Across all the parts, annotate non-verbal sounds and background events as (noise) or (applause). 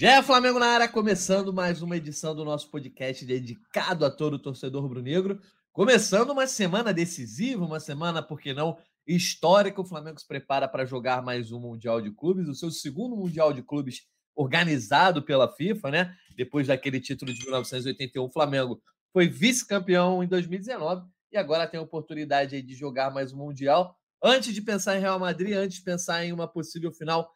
Gé Flamengo na área, começando mais uma edição do nosso podcast dedicado a todo o torcedor rubro-negro. Começando uma semana decisiva, uma semana, por que não, histórica. O Flamengo se prepara para jogar mais um Mundial de Clubes, o seu segundo Mundial de Clubes organizado pela FIFA, né? Depois daquele título de 1981, o Flamengo foi vice-campeão em 2019 e agora tem a oportunidade de jogar mais um Mundial. Antes de pensar em Real Madrid, antes de pensar em uma possível final,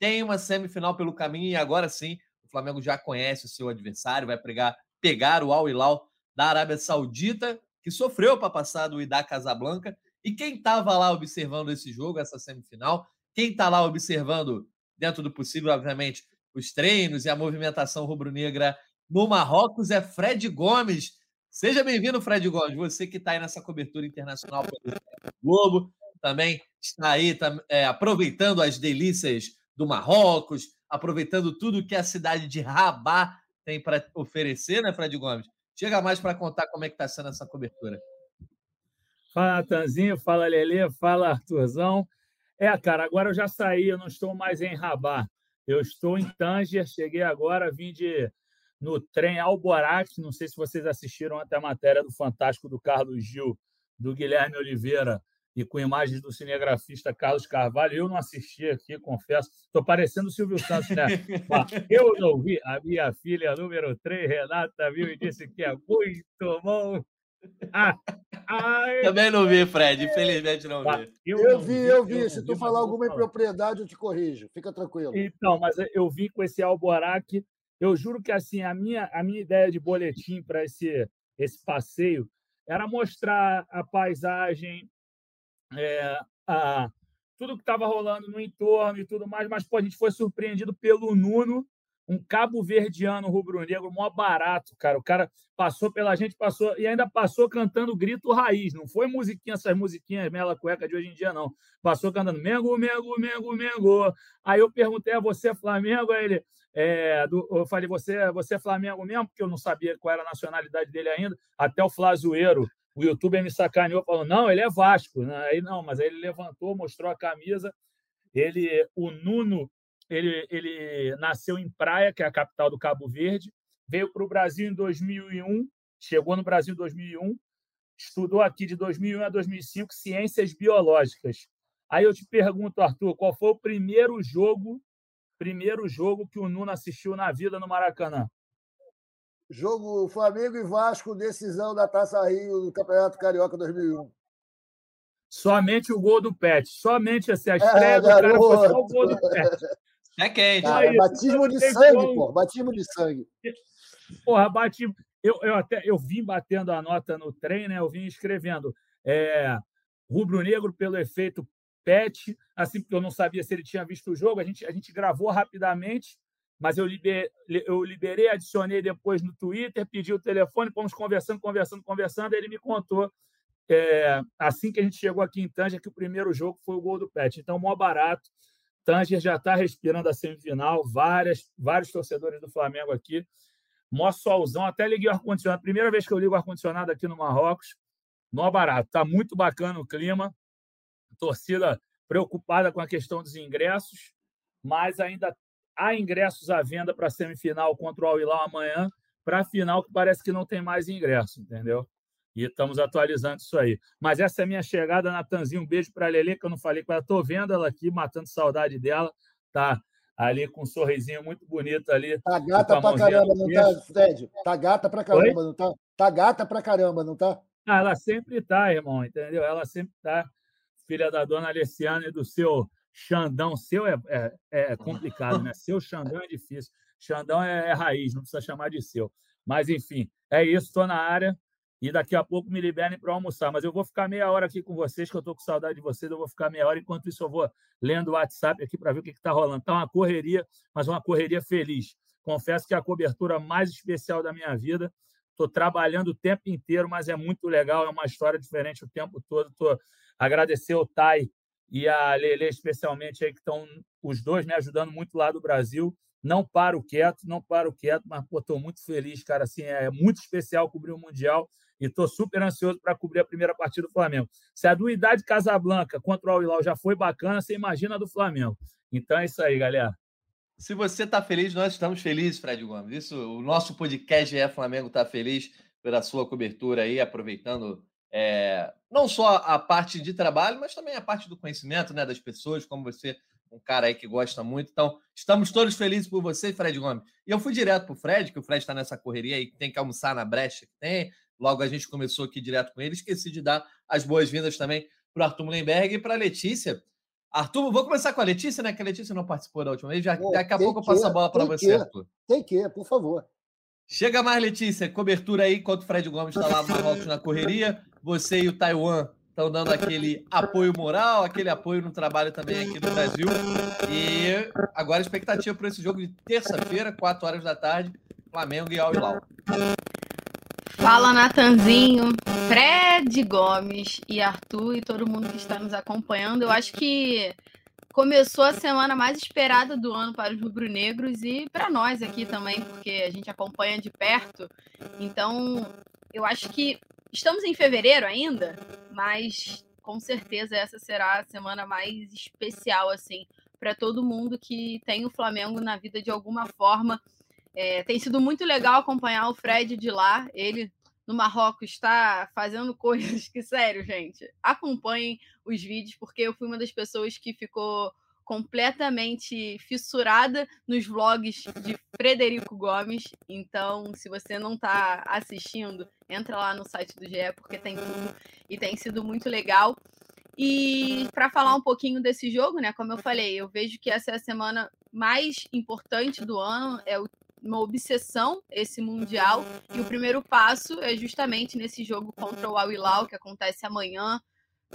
tem uma semifinal pelo caminho e agora sim o Flamengo já conhece o seu adversário, vai pegar, pegar o Al Hilal da Arábia Saudita, que sofreu para passar do Idá Casablanca. E quem estava lá observando esse jogo, essa semifinal, quem está lá observando, dentro do possível, obviamente, os treinos e a movimentação rubro-negra no Marrocos é Fred Gomes. Seja bem-vindo, Fred Gomes. Você que está aí nessa cobertura internacional pelo Globo, também está aí tá, é, aproveitando as delícias do Marrocos, aproveitando tudo que a cidade de Rabat tem para oferecer, né, Fred Gomes? Chega mais para contar como é que está sendo essa cobertura. Fala, Tanzinho, fala, Lelê, fala, Arthurzão. É, cara, agora eu já saí, eu não estou mais em Rabat. Eu estou em Tanger, cheguei agora, vim de no trem Alborac, não sei se vocês assistiram até a matéria do Fantástico do Carlos Gil, do Guilherme Oliveira, e com imagens do cinegrafista Carlos Carvalho. Eu não assisti aqui, confesso. Estou parecendo o Silvio Santos, né? Eu não vi. A minha filha número 3, Renata, viu e disse que é muito bom. Ah, ai, Também não vi, Fred. Infelizmente não vi. Eu, eu vi, eu vi. Se tu falar alguma impropriedade, eu te corrijo. Fica tranquilo. Então, mas eu vi com esse Alborac. Eu juro que assim a minha, a minha ideia de boletim para esse, esse passeio era mostrar a paisagem, é, a, tudo que estava rolando no entorno e tudo mais, mas pô, a gente foi surpreendido pelo Nuno, um cabo-verdiano rubro-negro, mó barato, cara. O cara passou pela gente, passou e ainda passou cantando grito raiz. Não foi musiquinha, essas musiquinhas mela cueca de hoje em dia, não. Passou cantando Mengo, Mengo, Mengo, Mengo. Aí eu perguntei a você, Flamengo? Aí ele, é, do, eu falei, você, você é Flamengo mesmo? Porque eu não sabia qual era a nacionalidade dele ainda. Até o Flazoeiro o youtuber me sacaneou falando, não, ele é Vasco. Né? Aí não, mas aí ele levantou, mostrou a camisa. Ele, o Nuno, ele, ele nasceu em Praia, que é a capital do Cabo Verde, veio para o Brasil em 2001, chegou no Brasil em 2001, estudou aqui de 2001 a 2005 ciências biológicas. Aí eu te pergunto, Arthur, qual foi o primeiro jogo, primeiro jogo que o Nuno assistiu na vida no Maracanã? Jogo Flamengo e Vasco, decisão da Taça Rio do Campeonato Carioca 2001. Somente o gol do Pet. Somente assim, a é, estreia é, do cara foi só o gol do Pet. É quente. Cara, batismo de sangue, pô. Batismo de sangue. Porra, batismo. Eu, eu até eu vim batendo a nota no trem, né? Eu vim escrevendo é, rubro-negro pelo efeito Pet, assim, porque eu não sabia se ele tinha visto o jogo. A gente, a gente gravou rapidamente mas eu, liber, eu liberei, adicionei depois no Twitter, pedi o telefone, fomos conversando, conversando, conversando, ele me contou, é, assim que a gente chegou aqui em Tanger, que o primeiro jogo foi o gol do Pet. Então, mó barato. Tanger já está respirando a semifinal, várias, vários torcedores do Flamengo aqui. Mó solzão, até liguei o ar-condicionado. Primeira vez que eu ligo o ar-condicionado aqui no Marrocos. Mó barato. Está muito bacana o clima. Torcida preocupada com a questão dos ingressos, mas ainda Há ingressos à venda para a semifinal contra o Al Hilal amanhã, para a final que parece que não tem mais ingresso, entendeu? E estamos atualizando isso aí. Mas essa é a minha chegada, Natanzinho. Um beijo para a Lele, que eu não falei com ela. Estou vendo ela aqui, matando saudade dela. Tá ali com um sorrisinho muito bonito ali. Tá gata pra caramba, não tá, Fred? Tá gata pra caramba, Oi? não tá? Tá gata pra caramba, não tá? Ah, ela sempre tá, irmão, entendeu? Ela sempre tá. Filha da dona Alessiana e do seu Xandão, seu é, é, é complicado, né? Seu Xandão é difícil. Xandão é, é, raiz, não precisa chamar de seu. Mas, enfim, é isso, estou na área e daqui a pouco me liberem para almoçar. Mas eu vou ficar meia hora aqui com vocês, que eu estou com saudade de vocês. Eu vou ficar meia hora. Enquanto isso, eu vou lendo o WhatsApp aqui para ver o que está rolando. Está uma correria, mas uma correria feliz. Confesso que é a cobertura mais especial da minha vida. Estou trabalhando o tempo inteiro, mas é muito legal. É uma história diferente o tempo todo. Tô... Agradecer ao Tai e a Lele, especialmente, aí, que estão os dois me ajudando muito lá do Brasil. Não paro quieto, não paro quieto, mas estou muito feliz, cara. Assim, é muito especial cobrir o Mundial e estou super ansioso para cobrir a primeira partida do Flamengo. Se a do Idade Casablanca contra o Al já foi bacana, você imagina a do Flamengo. Então é isso aí, galera. Se você está feliz, nós estamos felizes, Fred Gomes. Isso, o nosso podcast é Flamengo está feliz pela sua cobertura aí, aproveitando é, não só a parte de trabalho, mas também a parte do conhecimento né, das pessoas, como você, um cara aí que gosta muito. Então, estamos todos felizes por você, Fred Gomes. E eu fui direto para o Fred, que o Fred está nessa correria e tem que almoçar na brecha que tem. Logo a gente começou aqui direto com ele. Esqueci de dar as boas-vindas também para o Arthur Mullenberg e para a Letícia. Arthur, vou começar com a Letícia, né? Que a Letícia não participou da última vez. Já, é, daqui a pouco que, eu passo a bola para você, que, Arthur. Tem que, por favor. Chega mais, Letícia. Cobertura aí, enquanto o Fred Gomes está lá Marrocos na correria. Você e o Taiwan estão dando aquele apoio moral, aquele apoio no trabalho também aqui no Brasil. E agora a expectativa para esse jogo de terça-feira, 4 horas da tarde, Flamengo e Al Hilal. Fala, Natanzinho, Fred Gomes e Arthur e todo mundo que está nos acompanhando. Eu acho que começou a semana mais esperada do ano para os rubro-negros e para nós aqui também, porque a gente acompanha de perto. Então, eu acho que estamos em fevereiro ainda, mas com certeza essa será a semana mais especial assim para todo mundo que tem o Flamengo na vida de alguma forma é, tem sido muito legal acompanhar o Fred de lá. Ele no Marrocos está fazendo coisas que, sério, gente, acompanhem os vídeos, porque eu fui uma das pessoas que ficou completamente fissurada nos vlogs de Frederico Gomes. Então, se você não está assistindo, entra lá no site do GE, porque tem tudo e tem sido muito legal. E para falar um pouquinho desse jogo, né? Como eu falei, eu vejo que essa é a semana mais importante do ano, é o uma obsessão esse mundial. E o primeiro passo é justamente nesse jogo contra o Al Hilal que acontece amanhã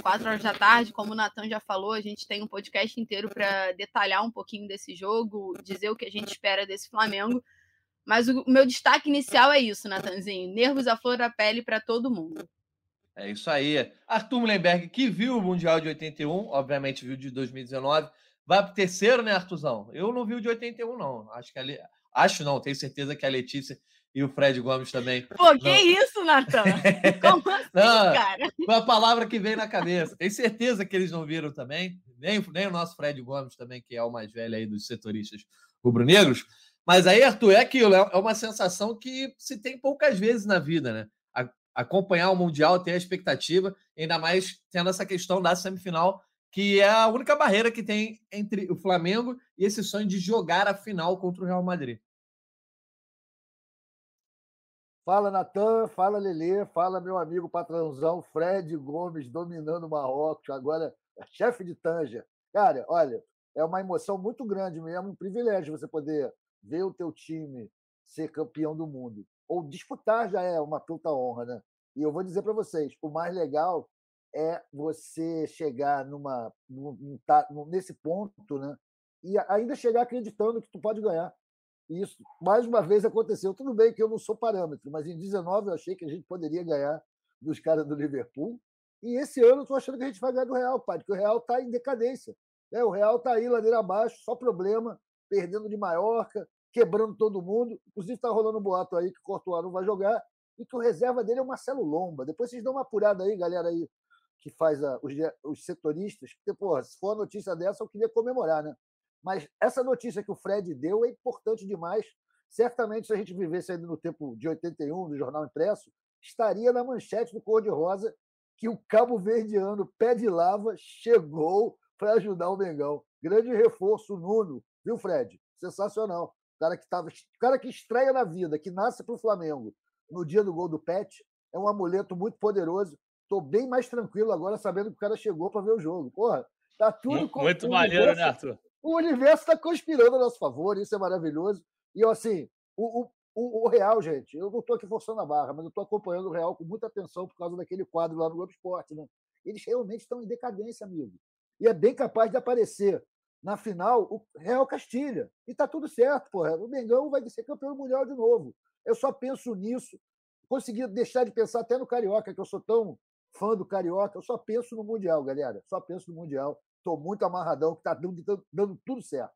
quatro horas da tarde. Como o Natan já falou a gente tem um podcast inteiro para detalhar um pouquinho desse jogo dizer o que a gente espera desse Flamengo. Mas o meu destaque inicial é isso Natanzinho. Nervos à flor da pele para todo mundo. É isso aí. Arthur Mullenberg que viu o mundial de 81 obviamente viu de 2019 vai para o terceiro né Artuzão eu não vi o de 81 não. Acho que ali Acho não, tenho certeza que a Letícia e o Fred Gomes também. Pô, que não... isso, Natan? Como (laughs) assim, não, cara? Foi a palavra que veio na cabeça. Tenho certeza que eles não viram também, nem, nem o nosso Fred Gomes também, que é o mais velho aí dos setoristas rubro-negros. Mas aí, Arthur, é aquilo, é, é uma sensação que se tem poucas vezes na vida, né? acompanhar o Mundial, ter a expectativa, ainda mais tendo essa questão da semifinal que é a única barreira que tem entre o Flamengo e esse sonho de jogar a final contra o Real Madrid. Fala, Natan, fala, Lelê, fala, meu amigo patrãozão Fred Gomes, dominando o Marrocos, agora é chefe de Tanja. Cara, olha, é uma emoção muito grande mesmo, um privilégio você poder ver o teu time ser campeão do mundo. Ou disputar já é uma puta honra, né? E eu vou dizer para vocês, o mais legal é você chegar numa, num, nesse ponto, né? E ainda chegar acreditando que tu pode ganhar. Isso, mais uma vez, aconteceu. Tudo bem que eu não sou parâmetro, mas em 19 eu achei que a gente poderia ganhar dos caras do Liverpool. E esse ano eu estou achando que a gente vai ganhar do Real, pai, porque o Real está em decadência. Né? O Real está aí, ladeira abaixo, só problema, perdendo de Maiorca, quebrando todo mundo. Inclusive está rolando um boato aí que o Courtois não vai jogar e que o reserva dele é o Marcelo Lomba. Depois vocês dão uma apurada aí, galera aí que faz a, os, os, setoristas, porque, porra, se for a notícia dessa, eu queria comemorar, né? Mas essa notícia que o Fred deu é importante demais. Certamente, se a gente vivesse ainda no tempo de 81, do jornal impresso, estaria na manchete do Cor-de-Rosa que o Cabo Verdeano, pé de lava, chegou para ajudar o Mengão. Grande reforço, Nuno, viu, Fred? Sensacional. O cara que, tava, o cara que estreia na vida, que nasce para o Flamengo no dia do gol do Pet, é um amuleto muito poderoso. Estou bem mais tranquilo agora, sabendo que o cara chegou para ver o jogo. Porra, tá tudo Muito, muito maneiro, né, Arthur? O universo está conspirando a nosso favor, isso é maravilhoso. E assim, o, o, o Real, gente, eu não estou aqui forçando a barra, mas eu estou acompanhando o Real com muita atenção por causa daquele quadro lá no Globo Esporte, né? Eles realmente estão em decadência, amigo. E é bem capaz de aparecer na final o Real Castilha. E tá tudo certo, porra. O Mengão vai ser campeão mundial de novo. Eu só penso nisso. Consegui deixar de pensar até no Carioca, que eu sou tão fã do Carioca. Eu só penso no Mundial, galera. Só penso no Mundial. Estou muito amarradão, que está dando, dando, tudo certo.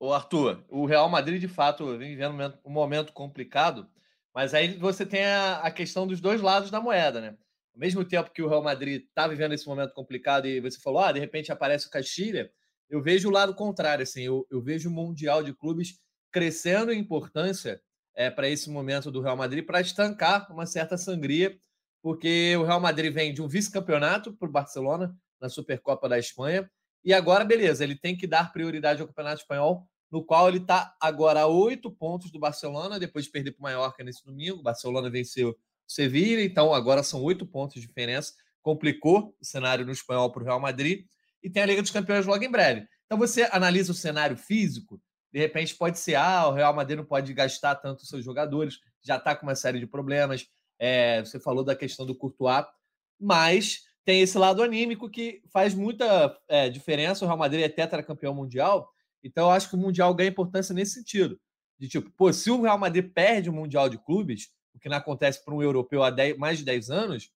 Ô, Arthur, o Real Madrid, de fato, vem vivendo um momento complicado, mas aí você tem a, a questão dos dois lados da moeda, né? Ao mesmo tempo que o Real Madrid está vivendo esse momento complicado e você falou, ah, de repente aparece o Castilha, eu vejo o lado contrário, assim, eu, eu vejo o Mundial de Clubes crescendo em importância é, para esse momento do Real Madrid, para estancar uma certa sangria, porque o Real Madrid vem de um vice-campeonato para o Barcelona na Supercopa da Espanha, e agora, beleza, ele tem que dar prioridade ao Campeonato Espanhol, no qual ele está agora a oito pontos do Barcelona, depois de perder para o Mallorca nesse domingo. O Barcelona venceu o Sevilla, então agora são oito pontos de diferença. Complicou o cenário no espanhol para o Real Madrid. E tem a Liga dos Campeões logo em breve. Então você analisa o cenário físico, de repente pode ser, ah, o Real Madrid não pode gastar tanto seus jogadores, já está com uma série de problemas. É, você falou da questão do Courtois, mas tem esse lado anímico que faz muita é, diferença. O Real Madrid é tetracampeão mundial, então eu acho que o Mundial ganha importância nesse sentido. De tipo, pô, se o Real Madrid perde o Mundial de Clubes, o que não acontece para um europeu há 10, mais de 10 anos,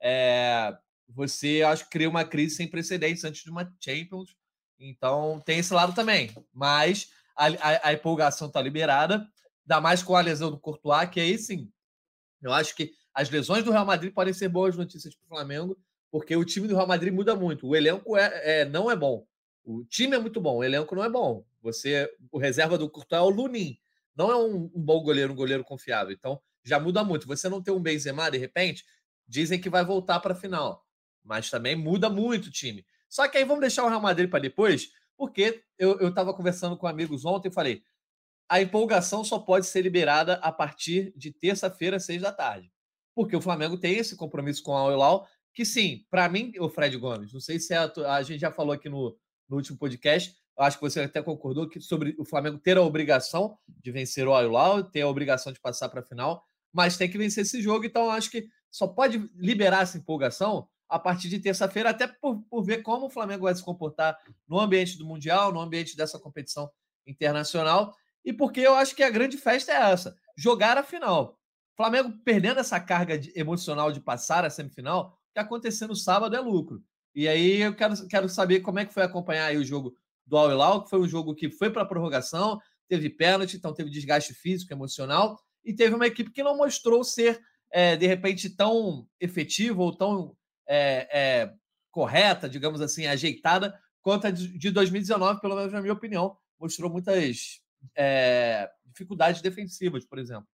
é, você acho que cria uma crise sem precedentes antes de uma Champions. Então tem esse lado também. Mas a, a, a empolgação está liberada, ainda mais com a lesão do Courtois, que aí sim. Eu acho que as lesões do Real Madrid podem ser boas notícias para o Flamengo, porque o time do Real Madrid muda muito. O elenco é, é, não é bom. O time é muito bom, o elenco não é bom. Você, o reserva do Courtois é o Lunin. Não é um, um, bom goleiro, um goleiro confiável. Então, já muda muito. Você não tem um Benzema, de repente, dizem que vai voltar para a final. Mas também muda muito o time. Só que aí vamos deixar o Real Madrid para depois, porque eu estava conversando com amigos ontem e falei: a empolgação só pode ser liberada a partir de terça-feira, seis da tarde. Porque o Flamengo tem esse compromisso com a Al que sim, para mim, o Fred Gomes, não sei se é a, a gente já falou aqui no, no último podcast, acho que você até concordou que sobre o Flamengo ter a obrigação de vencer o Al ter a obrigação de passar para a final, mas tem que vencer esse jogo, então acho que só pode liberar essa empolgação a partir de terça-feira, até por, por ver como o Flamengo vai se comportar no ambiente do Mundial, no ambiente dessa competição internacional, e porque eu acho que a grande festa é essa: jogar a final. Flamengo perdendo essa carga emocional de passar a semifinal, o que acontecer no sábado é lucro. E aí eu quero, quero saber como é que foi acompanhar o jogo do Al Hilal, que foi um jogo que foi para prorrogação, teve pênalti, então teve desgaste físico, emocional, e teve uma equipe que não mostrou ser, é, de repente, tão efetiva ou tão é, é, correta, digamos assim, ajeitada, quanto a de 2019, pelo menos na minha opinião. Mostrou muitas dificuldades defensivas, por exemplo.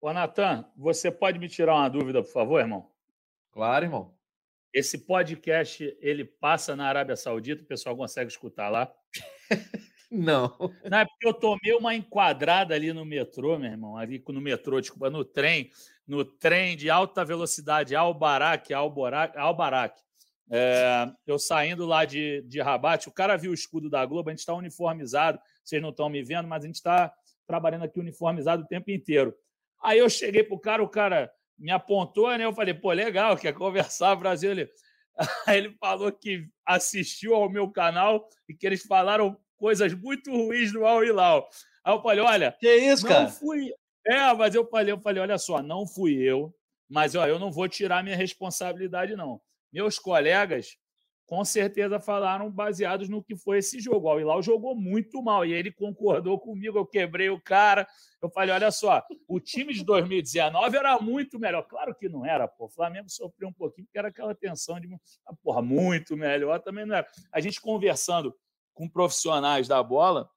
Ô, Natan, você pode me tirar uma dúvida, por favor, irmão? Claro, irmão. Esse podcast, ele passa na Arábia Saudita, o pessoal consegue escutar lá? (laughs) Não. Não, é porque eu tomei uma enquadrada ali no metrô, meu irmão, ali no metrô, desculpa, no trem, no trem de alta velocidade Al-Barak, Al-Barak. É, eu saindo lá de, de Rabat, o cara viu o escudo da Globo, a gente está uniformizado, vocês não estão me vendo, mas a gente está trabalhando aqui uniformizado o tempo inteiro. Aí eu cheguei pro cara, o cara me apontou, né? Eu falei, pô, legal, quer conversar, Brasil? Ele... (laughs) Aí ele falou que assistiu ao meu canal e que eles falaram coisas muito ruins do Al Hilal. Aí eu falei, olha, que isso, não cara? fui. É, mas eu falei, eu falei, olha só, não fui eu, mas ó, eu não vou tirar minha responsabilidade, não. Meus colegas com certeza falaram baseados no que foi esse jogo. O Al-Hilal jogou muito mal e ele concordou comigo, eu quebrei o cara. Eu falei, olha só, o time de 2019 era muito melhor. Claro que não era, pô. O Flamengo sofreu um pouquinho porque era aquela tensão de, ah, porra, muito melhor também não era. A gente conversando com profissionais da bola,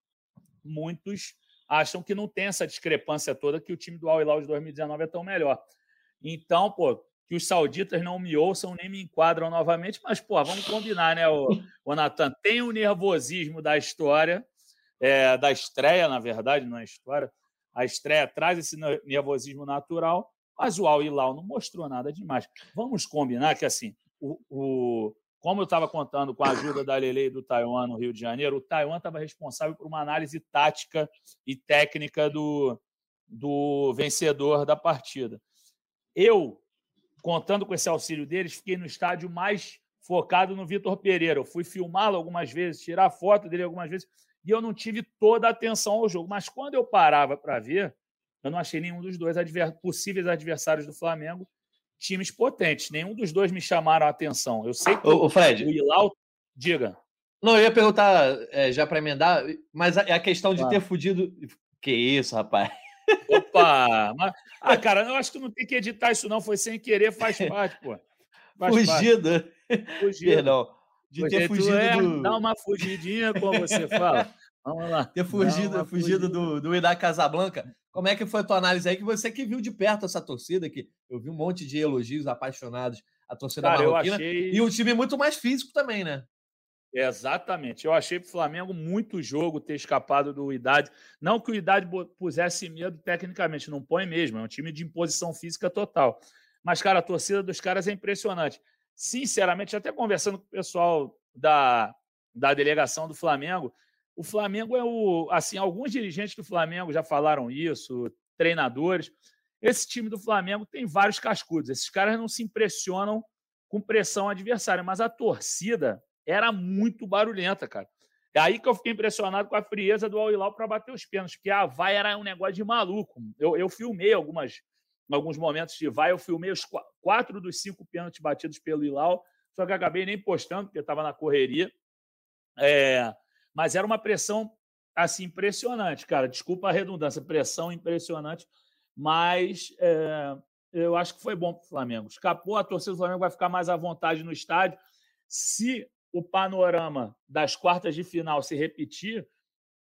muitos acham que não tem essa discrepância toda que o time do Al-Hilal de 2019 é tão melhor. Então, pô, que os sauditas não me ouçam nem me enquadram novamente, mas, pô, vamos combinar, né, o, o Natan? Tem o nervosismo da história, é, da estreia, na verdade, não é história. A estreia traz esse nervosismo natural, mas o Al Hilal não mostrou nada demais. Vamos combinar que, assim, o, o como eu estava contando com a ajuda da Lele e do Taiwan no Rio de Janeiro, o Taiwan estava responsável por uma análise tática e técnica do, do vencedor da partida. Eu contando com esse auxílio deles, fiquei no estádio mais focado no Vitor Pereira. Eu fui filmá-lo algumas vezes, tirar foto dele algumas vezes, e eu não tive toda a atenção ao jogo. Mas quando eu parava para ver, eu não achei nenhum dos dois adver possíveis adversários do Flamengo times potentes. Nenhum dos dois me chamaram a atenção. Eu sei que o, o Fred. O Ilau, diga. Não, eu ia perguntar é, já para emendar, mas a, a questão de ter fudido. Que isso, rapaz? Opa! Mas, ah, cara, eu acho que não tem que editar isso, não. Foi sem querer, faz (laughs) parte, pô. Faz Fugido. Parte. Fugido. Perdão. de ter fugido é, do... Dá uma fugidinha, como você fala. Vamos lá. Ter fugido, fugido do, do Ida Casablanca. Como é que foi a tua análise aí? Que você que viu de perto essa torcida, que eu vi um monte de elogios apaixonados à torcida Cara, marroquina. Achei... E um time muito mais físico também, né? Exatamente. Eu achei para o Flamengo muito jogo ter escapado do Idade. Não que o Idade pusesse medo tecnicamente, não põe mesmo. É um time de imposição física total. Mas, cara, a torcida dos caras é impressionante. Sinceramente, até conversando com o pessoal da, da delegação do Flamengo, o Flamengo é o. Assim, alguns dirigentes do Flamengo já falaram isso, treinadores. Esse time do Flamengo tem vários cascudos. Esses caras não se impressionam com pressão adversária, mas a torcida era muito barulhenta, cara. É aí que eu fiquei impressionado com a frieza do Al-Hilal para bater os pênaltis, porque a vai era um negócio de maluco. Eu, eu filmei algumas, alguns momentos de vai, eu filmei os quatro dos cinco pênaltis batidos pelo Hilal, só que acabei nem postando, porque estava na correria. É, mas era uma pressão assim impressionante, cara. Desculpa a redundância, pressão impressionante, mas é, eu acho que foi bom para o Flamengo. Escapou, a torcida do Flamengo vai ficar mais à vontade no estádio. Se o panorama das quartas de final se repetir,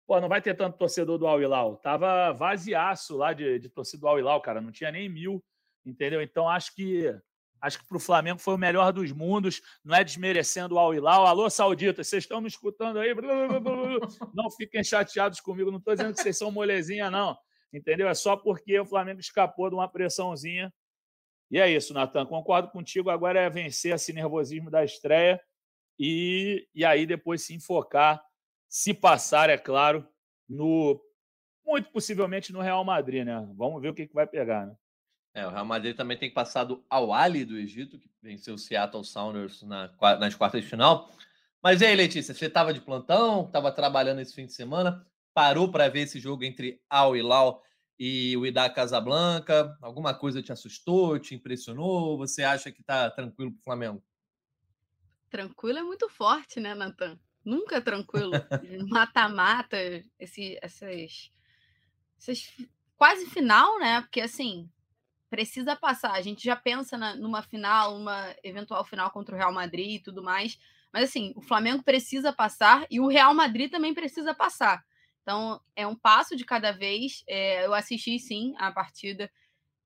pô, não vai ter tanto torcedor do Al Hilal. Tava vaziaço lá de, de torcedor do Al Hilal, cara. Não tinha nem mil, entendeu? Então acho que Acho que para o Flamengo foi o melhor dos mundos. Não é desmerecendo o Al Hilal. Alô, Saudita, vocês estão me escutando aí? (laughs) Não fiquem chateados comigo. Não estou dizendo que vocês são molezinha, não. Entendeu? É só porque o Flamengo escapou de uma pressãozinha. E é isso, Natan. Concordo contigo. Agora é vencer esse nervosismo da estreia e, e aí depois se enfocar, se passar, é claro, no muito possivelmente no Real Madrid, né? Vamos ver o que, que vai pegar, né? É, o Real Madrid também tem passado ao Ali do Egito, que venceu o Seattle Sounders na, nas quartas de final. Mas e aí, Letícia, você estava de plantão, estava trabalhando esse fim de semana, parou para ver esse jogo entre Al Hilal e o Ida Casablanca? Alguma coisa te assustou, te impressionou? Você acha que está tranquilo para o Flamengo? Tranquilo é muito forte, né, Natan? Nunca é tranquilo. (laughs) Mata-mata, esse, essas, essas. Quase final, né? Porque assim, precisa passar. A gente já pensa na, numa final, uma eventual final contra o Real Madrid e tudo mais. Mas assim, o Flamengo precisa passar e o Real Madrid também precisa passar. Então, é um passo de cada vez. É, eu assisti sim a partida.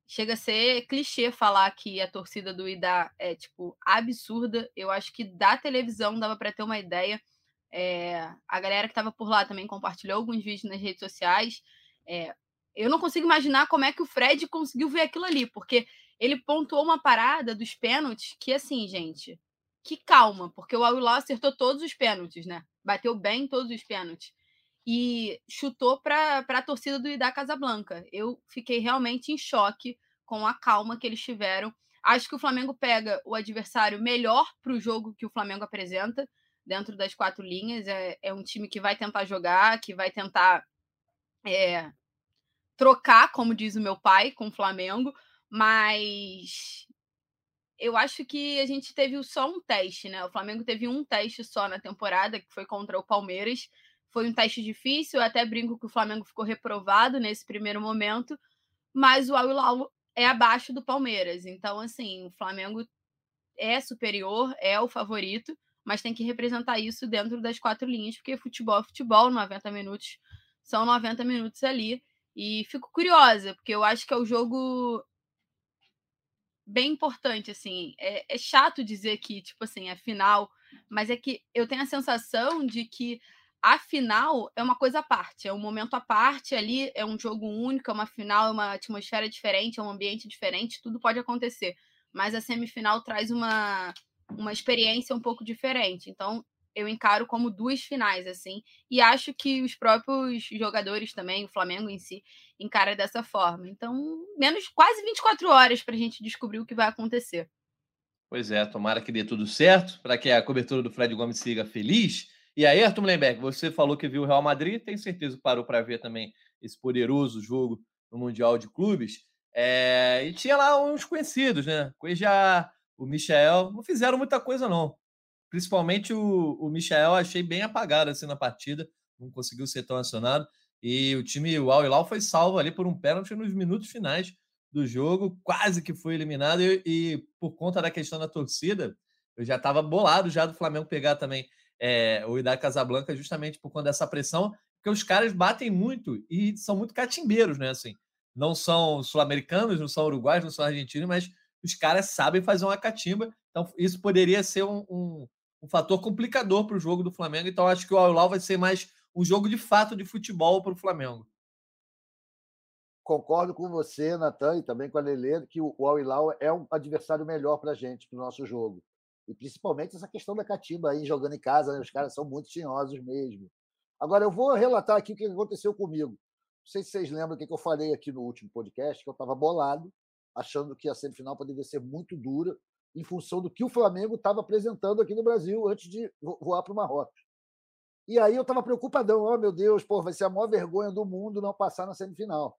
Chega a ser clichê falar que a torcida do Ida é tipo absurda. Eu acho que da televisão dava para ter uma ideia. É, a galera que estava por lá também compartilhou alguns vídeos nas redes sociais. É, eu não consigo imaginar como é que o Fred conseguiu ver aquilo ali, porque ele pontuou uma parada dos pênaltis que, assim, gente, que calma, porque o Al acertou todos os pênaltis, né? Bateu bem todos os pênaltis. E chutou para a torcida do Ida Casablanca. Eu fiquei realmente em choque com a calma que eles tiveram. Acho que o Flamengo pega o adversário melhor para o jogo que o Flamengo apresenta, dentro das quatro linhas. É, é um time que vai tentar jogar, que vai tentar é, trocar, como diz o meu pai, com o Flamengo, mas eu acho que a gente teve só um teste, né? O Flamengo teve um teste só na temporada, que foi contra o Palmeiras. Foi um teste difícil, eu até brinco que o Flamengo ficou reprovado nesse primeiro momento, mas o Al é abaixo do Palmeiras. Então, assim, o Flamengo é superior, é o favorito, mas tem que representar isso dentro das quatro linhas, porque futebol é futebol, 90 minutos são 90 minutos ali. E fico curiosa, porque eu acho que é um jogo bem importante, assim. É, é, chato dizer que, tipo assim, é final, mas é que eu tenho a sensação de que a final é uma coisa à parte, é um momento à parte ali, é um jogo único, é uma final, é uma atmosfera diferente, é um ambiente diferente, tudo pode acontecer. Mas a semifinal traz uma, uma experiência um pouco diferente. Então, eu encaro como duas finais, assim, e acho que os próprios jogadores também, o Flamengo em si, encara dessa forma. Então, menos quase 24 horas para a gente descobrir o que vai acontecer. Pois é, tomara que dê tudo certo, para que a cobertura do Fred Gomes siga feliz. E aí, Arthur Mullenberg, você falou que viu o Real Madrid, tem certeza que parou para ver também esse poderoso jogo no Mundial de Clubes. É... E tinha lá uns conhecidos, né? Cueja, o Michel, não fizeram muita coisa, não. Principalmente o, o Michel, achei bem apagado assim na partida, não conseguiu ser tão acionado. E o time, o Al Hilal, foi salvo ali por um pênalti nos minutos finais do jogo, quase que foi eliminado. E, e por conta da questão da torcida, Eu já estava bolado já do Flamengo pegar também é, o Idá Casablanca justamente por conta dessa pressão, porque os caras batem muito e são muito catimbeiros, né? Assim, não são sul-americanos, não são uruguaios, não são argentinos, mas os caras sabem fazer uma catimba. Então, isso poderia ser um, um, um fator complicador para o jogo do Flamengo. Então, acho que o Al vai ser mais um jogo de fato de futebol para o Flamengo. Concordo com você, Natan, e também com a Lele, que o Al Hilal é um adversário melhor para a gente, para o nosso jogo. E principalmente essa questão da catimba aí, jogando em casa, né? os caras são muito tinhosos mesmo. Agora, eu vou relatar aqui o que aconteceu comigo. Não sei se vocês lembram o que eu falei aqui no último podcast, que eu estava bolado, achando que a semifinal poderia ser muito dura, em função do que o Flamengo estava apresentando aqui no Brasil antes de voar para o Marrocos. E aí eu estava preocupadão, oh meu Deus, pô, vai ser a maior vergonha do mundo não passar na semifinal.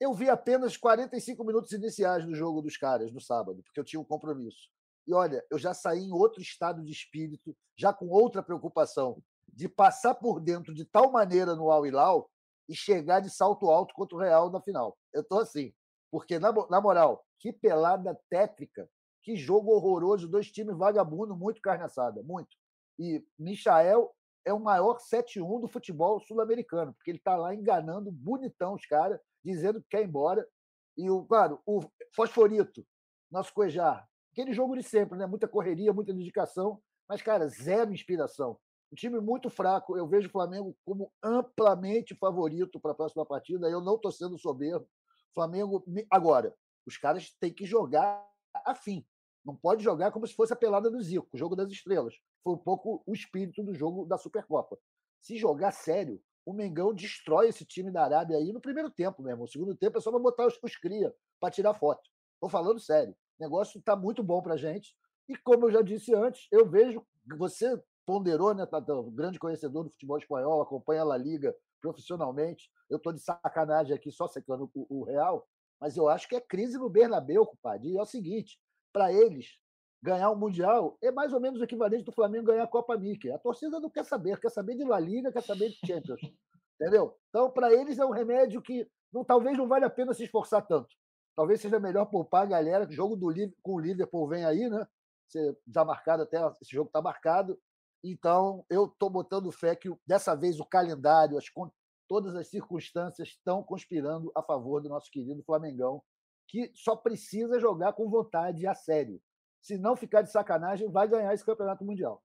Eu vi apenas 45 minutos iniciais do jogo dos caras no sábado, porque eu tinha um compromisso. E olha, eu já saí em outro estado de espírito, já com outra preocupação, de passar por dentro de tal maneira no Al Hilal e chegar de salto alto contra o Real na final. Eu estou assim, porque, na, na moral, que pelada tétrica, que jogo horroroso, dois times vagabundo, muito carne assada, muito. E Michael é o maior 7-1 do futebol sul-americano, porque ele está lá enganando bonitão os caras, dizendo que quer ir embora. E, o, claro, o Fosforito, nosso Cuejar, aquele jogo de sempre, né? muita correria, muita dedicação, mas, cara, zero inspiração. Um time muito fraco. Eu vejo o Flamengo como amplamente favorito para a próxima partida. Eu não estou sendo soberbo. Flamengo. Agora, os caras têm que jogar afim. Não pode jogar como se fosse a pelada do Zico, o jogo das estrelas. Foi um pouco o espírito do jogo da Supercopa. Se jogar sério, o Mengão destrói esse time da Arábia aí no primeiro tempo mesmo. No segundo tempo é só botar os, os cria para tirar foto. Estou falando sério. O negócio está muito bom para a gente. E como eu já disse antes, eu vejo. Você ponderou, né, Tatão? Grande conhecedor do futebol espanhol, acompanha a La Liga profissionalmente. Eu estou de sacanagem aqui, só secando o, Real, mas eu acho que é crise no Bernabéu, compadre. E é o seguinte: para eles, ganhar o Mundial é mais ou menos o equivalente do Flamengo ganhar a Copa Mickey. A torcida não quer saber, quer saber de La Liga, quer saber de Champions. entendeu? Então, para eles é um remédio que não, talvez não vale a pena se esforçar tanto. Talvez seja melhor poupar a galera. O jogo do, com o Liverpool vem aí, né? Você está marcado até esse jogo está marcado. Então, eu estou botando fé que dessa vez o calendário, as, todas as circunstâncias estão conspirando a favor do nosso querido Flamengão, que só precisa jogar com vontade a sério. Se não ficar de sacanagem, vai ganhar esse campeonato mundial.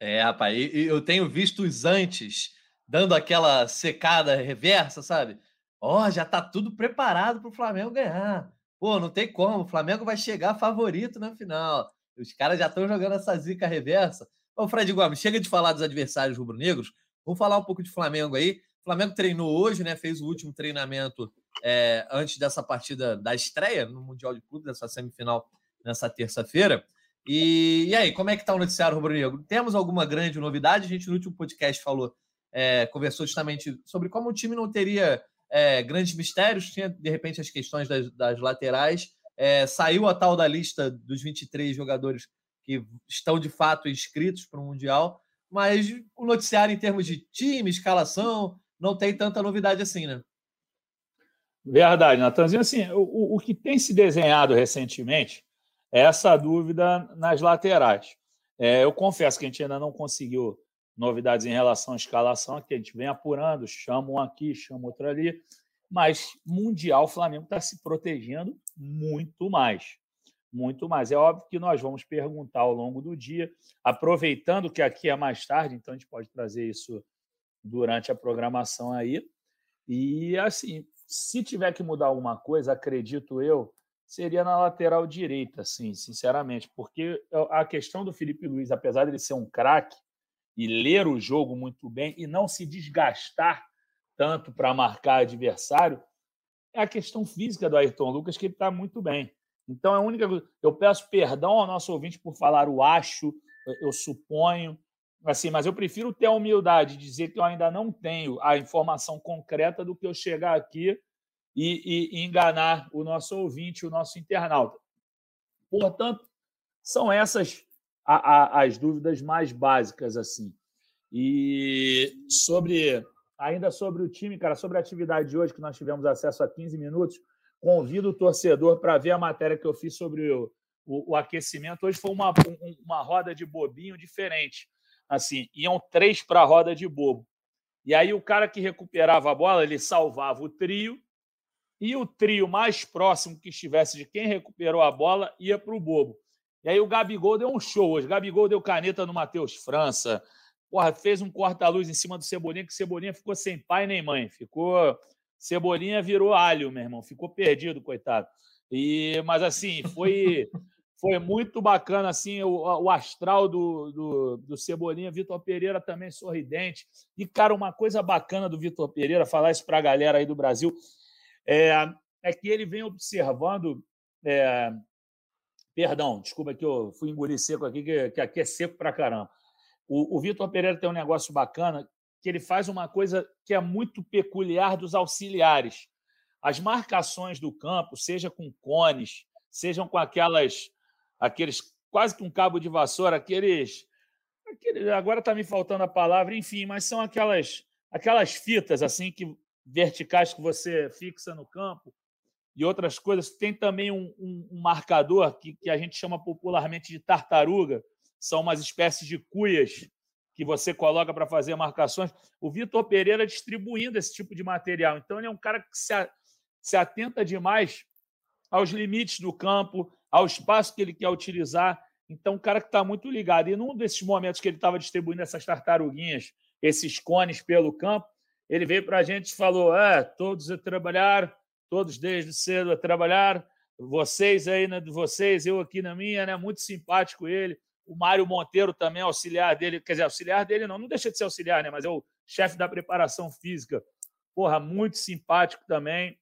É, rapaz, eu tenho visto os antes dando aquela secada reversa, sabe? Ó, já tá tudo preparado para o Flamengo ganhar. Pô, não tem como, o Flamengo vai chegar favorito na final. Os caras já estão jogando essa zica reversa. Ô, Fred Gomes, chega de falar dos adversários rubro-negros. Vamos falar um pouco de Flamengo aí. O Flamengo treinou hoje, né? Fez o último treinamento é, antes dessa partida da estreia no Mundial de Clubes, dessa semifinal nessa terça-feira. E, e, aí, como é que está o noticiário rubro-negro? Temos alguma grande novidade? A gente no último podcast falou, é, conversou justamente sobre como o time não teria é, grandes mistérios, tinha de repente as questões das, das laterais. É, saiu a tal da lista dos 23 jogadores que estão de fato inscritos para o Mundial, mas o noticiário em termos de time, escalação, não tem tanta novidade assim, né? Verdade, Natanzinho. Assim, o, o que tem se desenhado recentemente é essa dúvida nas laterais. É, eu confesso que a gente ainda não conseguiu novidades em relação à escalação, que a gente vem apurando, chama um aqui, chama outro ali, mas Mundial o Flamengo está se protegendo muito mais muito mais. É óbvio que nós vamos perguntar ao longo do dia, aproveitando que aqui é mais tarde, então a gente pode trazer isso durante a programação aí. E assim, se tiver que mudar alguma coisa, acredito eu, seria na lateral direita, assim, sinceramente, porque a questão do Felipe Luiz, apesar de ele ser um craque e ler o jogo muito bem e não se desgastar tanto para marcar adversário, é a questão física do Ayrton Lucas que ele está muito bem. Então, é a única Eu peço perdão ao nosso ouvinte por falar o acho, eu suponho, assim, mas eu prefiro ter a humildade de dizer que eu ainda não tenho a informação concreta do que eu chegar aqui e, e enganar o nosso ouvinte, o nosso internauta. Portanto, são essas a, a, as dúvidas mais básicas assim. E sobre ainda sobre o time, cara, sobre a atividade de hoje que nós tivemos acesso a 15 minutos, Convido o torcedor para ver a matéria que eu fiz sobre o, o, o aquecimento. Hoje foi uma, um, uma roda de bobinho diferente. Assim, iam três para a roda de bobo. E aí o cara que recuperava a bola, ele salvava o trio, e o trio mais próximo que estivesse de quem recuperou a bola ia para o bobo. E aí o Gabigol deu um show hoje. O Gabigol deu caneta no Matheus França. Porra, fez um corta-luz em cima do Cebolinha, que Cebolinha ficou sem pai nem mãe. Ficou. Cebolinha virou alho, meu irmão. Ficou perdido, coitado. E, mas assim, foi. (laughs) Foi muito bacana assim o, o astral do, do, do Cebolinha, Vitor Pereira também sorridente. E, cara, uma coisa bacana do Vitor Pereira, falar isso para a galera aí do Brasil, é, é que ele vem observando. É, perdão, desculpa que eu fui engolir seco aqui, que, que aqui é seco para caramba. O, o Vitor Pereira tem um negócio bacana que ele faz uma coisa que é muito peculiar dos auxiliares. As marcações do campo, seja com cones, sejam com aquelas, aqueles quase que um cabo de vassoura, aqueles, aqueles agora está me faltando a palavra, enfim, mas são aquelas, aquelas fitas assim que verticais que você fixa no campo e outras coisas. Tem também um, um, um marcador que, que a gente chama popularmente de tartaruga, são umas espécies de cuias que você coloca para fazer marcações. O Vitor Pereira distribuindo esse tipo de material. Então, ele é um cara que se, se atenta demais aos limites do campo, ao espaço que ele quer utilizar. Então, um cara que está muito ligado. E num desses momentos que ele estava distribuindo essas tartaruguinhas, esses cones pelo campo, ele veio para a gente e falou: é, todos a trabalhar, todos desde cedo a trabalhar, vocês aí, né, vocês, eu aqui na minha, né? Muito simpático ele. O Mário Monteiro também, auxiliar dele, quer dizer, auxiliar dele não, não deixa de ser auxiliar, né? Mas é o chefe da preparação física. Porra, muito simpático também.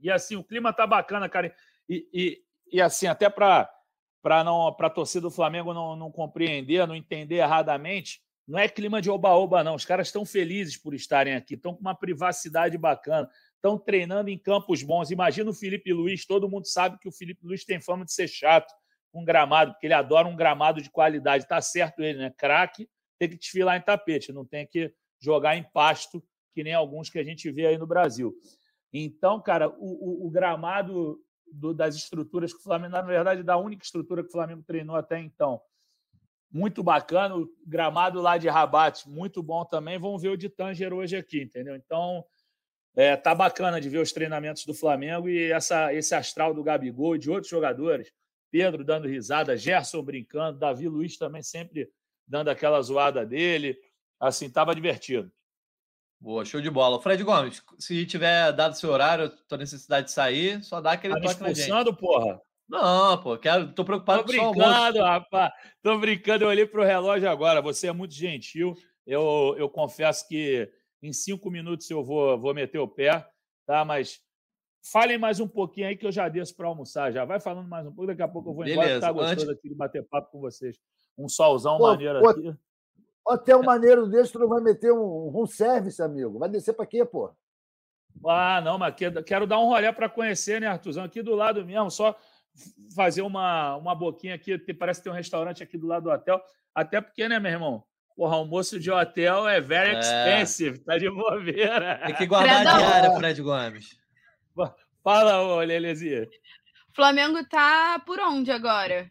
E assim, o clima tá bacana, cara. E, e, e assim, até para para não para torcida do Flamengo não, não compreender, não entender erradamente, não é clima de oba-oba, não. Os caras estão felizes por estarem aqui, estão com uma privacidade bacana, estão treinando em campos bons. Imagina o Felipe Luiz, todo mundo sabe que o Felipe Luiz tem fama de ser chato com gramado, porque ele adora um gramado de qualidade. Tá certo ele, né? Craque tem que desfilar em tapete, não tem que jogar em pasto, que nem alguns que a gente vê aí no Brasil. Então, cara, o, o, o gramado do, das estruturas que o Flamengo, na verdade, da única estrutura que o Flamengo treinou até então, muito bacana. O gramado lá de Rabat, muito bom também. Vamos ver o de Tanger hoje aqui, entendeu? Então, é, tá bacana de ver os treinamentos do Flamengo e essa, esse astral do Gabigol e de outros jogadores. Pedro dando risada, Gerson brincando, Davi Luiz também sempre dando aquela zoada dele. Assim, tava divertido. Boa, show de bola. Fred Gomes, se tiver dado seu horário, tua necessidade de sair, só dá aquele tá toque na gente. porra? Não, pô, quero, tô preocupado tô com o brincando, rapaz. Tô brincando, eu olhei pro relógio agora. Você é muito gentil. Eu, eu confesso que em cinco minutos eu vou, vou meter o pé, tá? Mas falem mais um pouquinho aí que eu já desço para almoçar já. Vai falando mais um pouco, daqui a pouco eu vou embora. Beleza, tá gostoso antes... aqui de bater papo com vocês. Um solzão pô, maneiro pô, aqui. Hotel maneiro desse, tu não vai meter um, um service, amigo. Vai descer para quê, pô? Ah, não, mas quero dar um rolê para conhecer, né, Artuzão? Aqui do lado mesmo, só fazer uma, uma boquinha aqui. Parece que tem um restaurante aqui do lado do hotel. Até porque, né, meu irmão? Porra, almoço de hotel é very é. expensive, tá de bobeira. Tem que guardar a diária, Fred Gomes. Fala, ô Lelezinha. Flamengo tá por onde agora?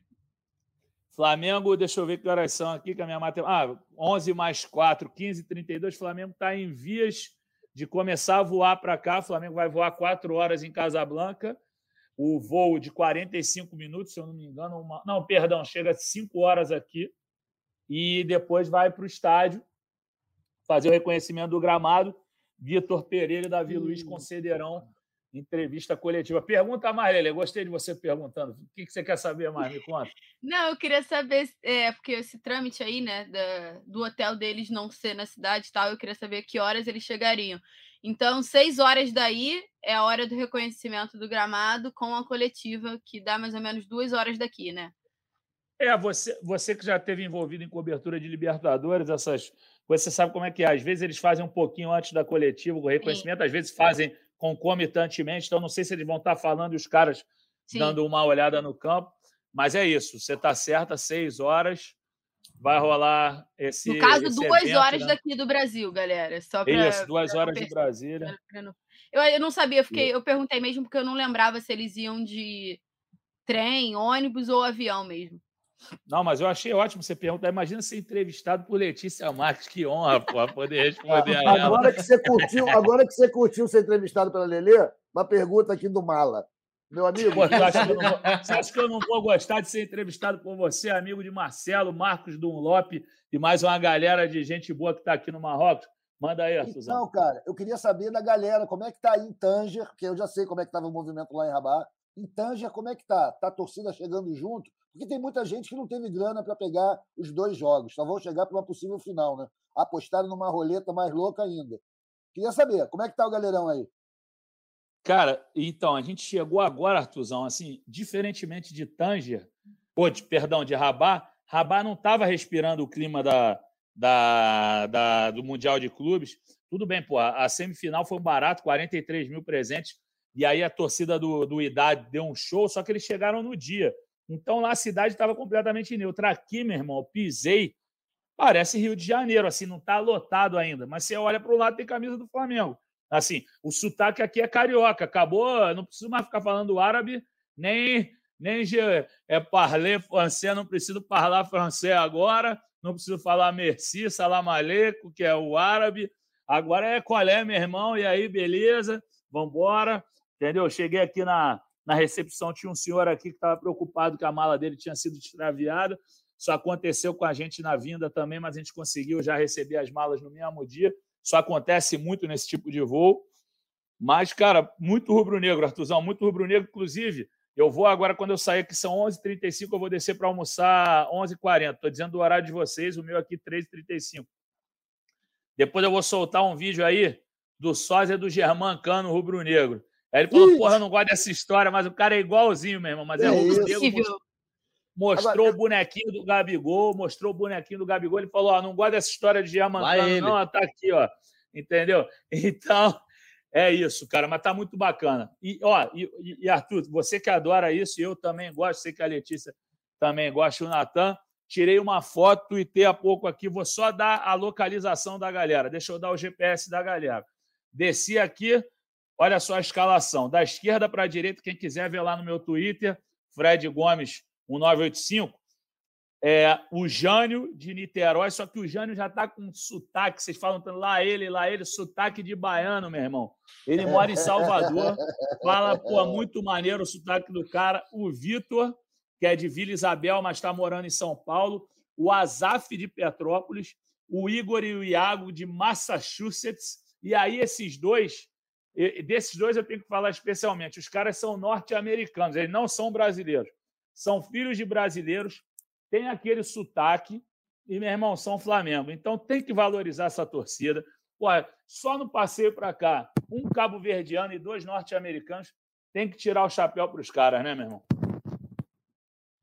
Flamengo, deixa eu ver que horas são aqui, que a minha matemática. Ah, 11 mais 4, 15, 32. Flamengo está em vias de começar a voar para cá. Flamengo vai voar 4 horas em Casablanca o voo de 45 minutos, se eu não me engano. Uma... Não, perdão, chega a 5 horas aqui e depois vai para o estádio fazer o reconhecimento do gramado. Vitor Pereira e Davi Luiz concederão entrevista coletiva. Pergunta mais, Lele. Gostei de você perguntando. O que você quer saber mais? Me conta. (laughs) Não, eu queria saber, é, porque esse trâmite aí, né, da, do hotel deles não ser na cidade e tal, eu queria saber que horas eles chegariam. Então, seis horas daí é a hora do reconhecimento do gramado com a coletiva, que dá mais ou menos duas horas daqui, né? É, você, você que já esteve envolvido em cobertura de Libertadores, essas você sabe como é que é. Às vezes eles fazem um pouquinho antes da coletiva, o reconhecimento, Sim. às vezes fazem concomitantemente, então não sei se eles vão estar falando e os caras Sim. dando uma olhada no campo, mas é isso, você está certa, seis horas, vai rolar esse. No caso, esse duas evento, horas né? daqui do Brasil, galera. Só pra, Isso, duas horas de Brasília. Eu, eu não sabia, eu, fiquei, eu perguntei mesmo porque eu não lembrava se eles iam de trem, ônibus ou avião mesmo. Não, mas eu achei ótimo você perguntar. Imagina ser entrevistado por Letícia Marques, que honra, pô, poder responder a ela. Agora que você curtiu, agora que você curtiu ser entrevistado pela Lelê, uma pergunta aqui do Mala. Meu amigo. Pô, acha vou, você acha que eu não vou gostar de ser entrevistado por você, amigo de Marcelo, Marcos Dunlop e mais uma galera de gente boa que está aqui no Marrocos? Manda aí, Suzana. Não, cara, eu queria saber da galera, como é que tá aí em Tanger, porque eu já sei como é que estava o movimento lá em Rabat. Em Tanger, como é que tá? Tá a torcida chegando junto? Porque tem muita gente que não teve grana para pegar os dois jogos, só vão chegar para uma possível final, né? Apostaram numa roleta mais louca ainda. Queria saber, como é que tá o galerão aí? Cara, então, a gente chegou agora, Artuzão, assim, diferentemente de Tanger, ou de, perdão, de Rabat, Rabat não estava respirando o clima da, da, da, do Mundial de Clubes. Tudo bem, pô, a semifinal foi barato, 43 mil presentes, e aí a torcida do, do Idade deu um show, só que eles chegaram no dia. Então lá a cidade estava completamente neutra. Aqui, meu irmão, pisei, parece Rio de Janeiro, assim, não está lotado ainda, mas você olha para o lado tem camisa do Flamengo. Assim, o sotaque aqui é carioca, acabou, não preciso mais ficar falando árabe, nem nem é parler francês, não preciso falar francês agora, não preciso falar merci, salam aleikum, que é o árabe. Agora é qual é, meu irmão? E aí, beleza? Vamos embora. Entendeu? Cheguei aqui na, na recepção, tinha um senhor aqui que estava preocupado que a mala dele tinha sido extraviada. Isso aconteceu com a gente na vinda também, mas a gente conseguiu já receber as malas no mesmo dia. Isso acontece muito nesse tipo de voo. Mas, cara, muito rubro-negro, Artuzão, muito rubro-negro. Inclusive, eu vou agora, quando eu sair aqui, são 11h35, eu vou descer para almoçar 11h40. Estou dizendo o horário de vocês, o meu aqui 3h35. Depois eu vou soltar um vídeo aí do sósia do Germán Cano rubro-negro. Aí ele falou, Ixi. porra, eu não gosto dessa história, mas o cara é igualzinho, meu irmão. Mas é, é rubro-negro. Mostrou Agora... o bonequinho do Gabigol, mostrou o bonequinho do Gabigol. Ele falou: Ó, não gosta dessa história de Diamantano, não, tá aqui, ó. Entendeu? (laughs) Então, é isso, cara, mas tá muito bacana. E, ó, e, e Arthur, você que adora isso, eu também gosto, sei que a Letícia também gosta, o Natan. Tirei uma foto e ter a pouco aqui, vou só dar a localização da galera. Deixa eu dar o GPS da galera. Desci aqui, olha só a escalação. Da esquerda para a direita, quem quiser ver lá no meu Twitter, Fred Gomes 1985, é, o Jânio de Niterói, só que o Jânio já está com sotaque, vocês falam lá ele, lá ele, sotaque de baiano, meu irmão. Ele mora em Salvador, (laughs) fala, pô, muito maneiro o sotaque do cara. O Vitor, que é de Vila Isabel, mas está morando em São Paulo. O Azaf de Petrópolis. O Igor e o Iago de Massachusetts. E aí, esses dois, desses dois eu tenho que falar especialmente. Os caras são norte-americanos, eles não são brasileiros são filhos de brasileiros, têm aquele sotaque e, meu irmão, são Flamengo. Então tem que valorizar essa torcida. Pô, só no passeio para cá, um cabo-verdiano e dois norte-americanos, tem que tirar o chapéu para os caras, né, meu irmão?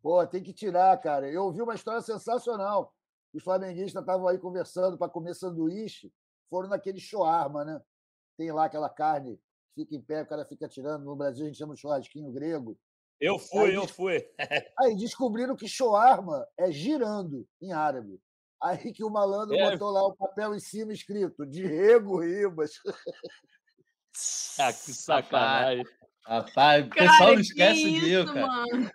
Pô, tem que tirar, cara. Eu ouvi uma história sensacional. Os flamenguistas estavam aí conversando para comer sanduíche, foram naquele shoarma, né? Tem lá aquela carne, fica em pé, o cara fica tirando. No Brasil a gente chama de churrasquinho grego. Eu fui, aí, eu fui. (laughs) aí descobriram que shawarma é girando em árabe. Aí que o malandro é. botou lá o papel em cima escrito Diego Ribas. Ah, que sacanagem. Rapaz, o pessoal não esquece disso, cara. Mano.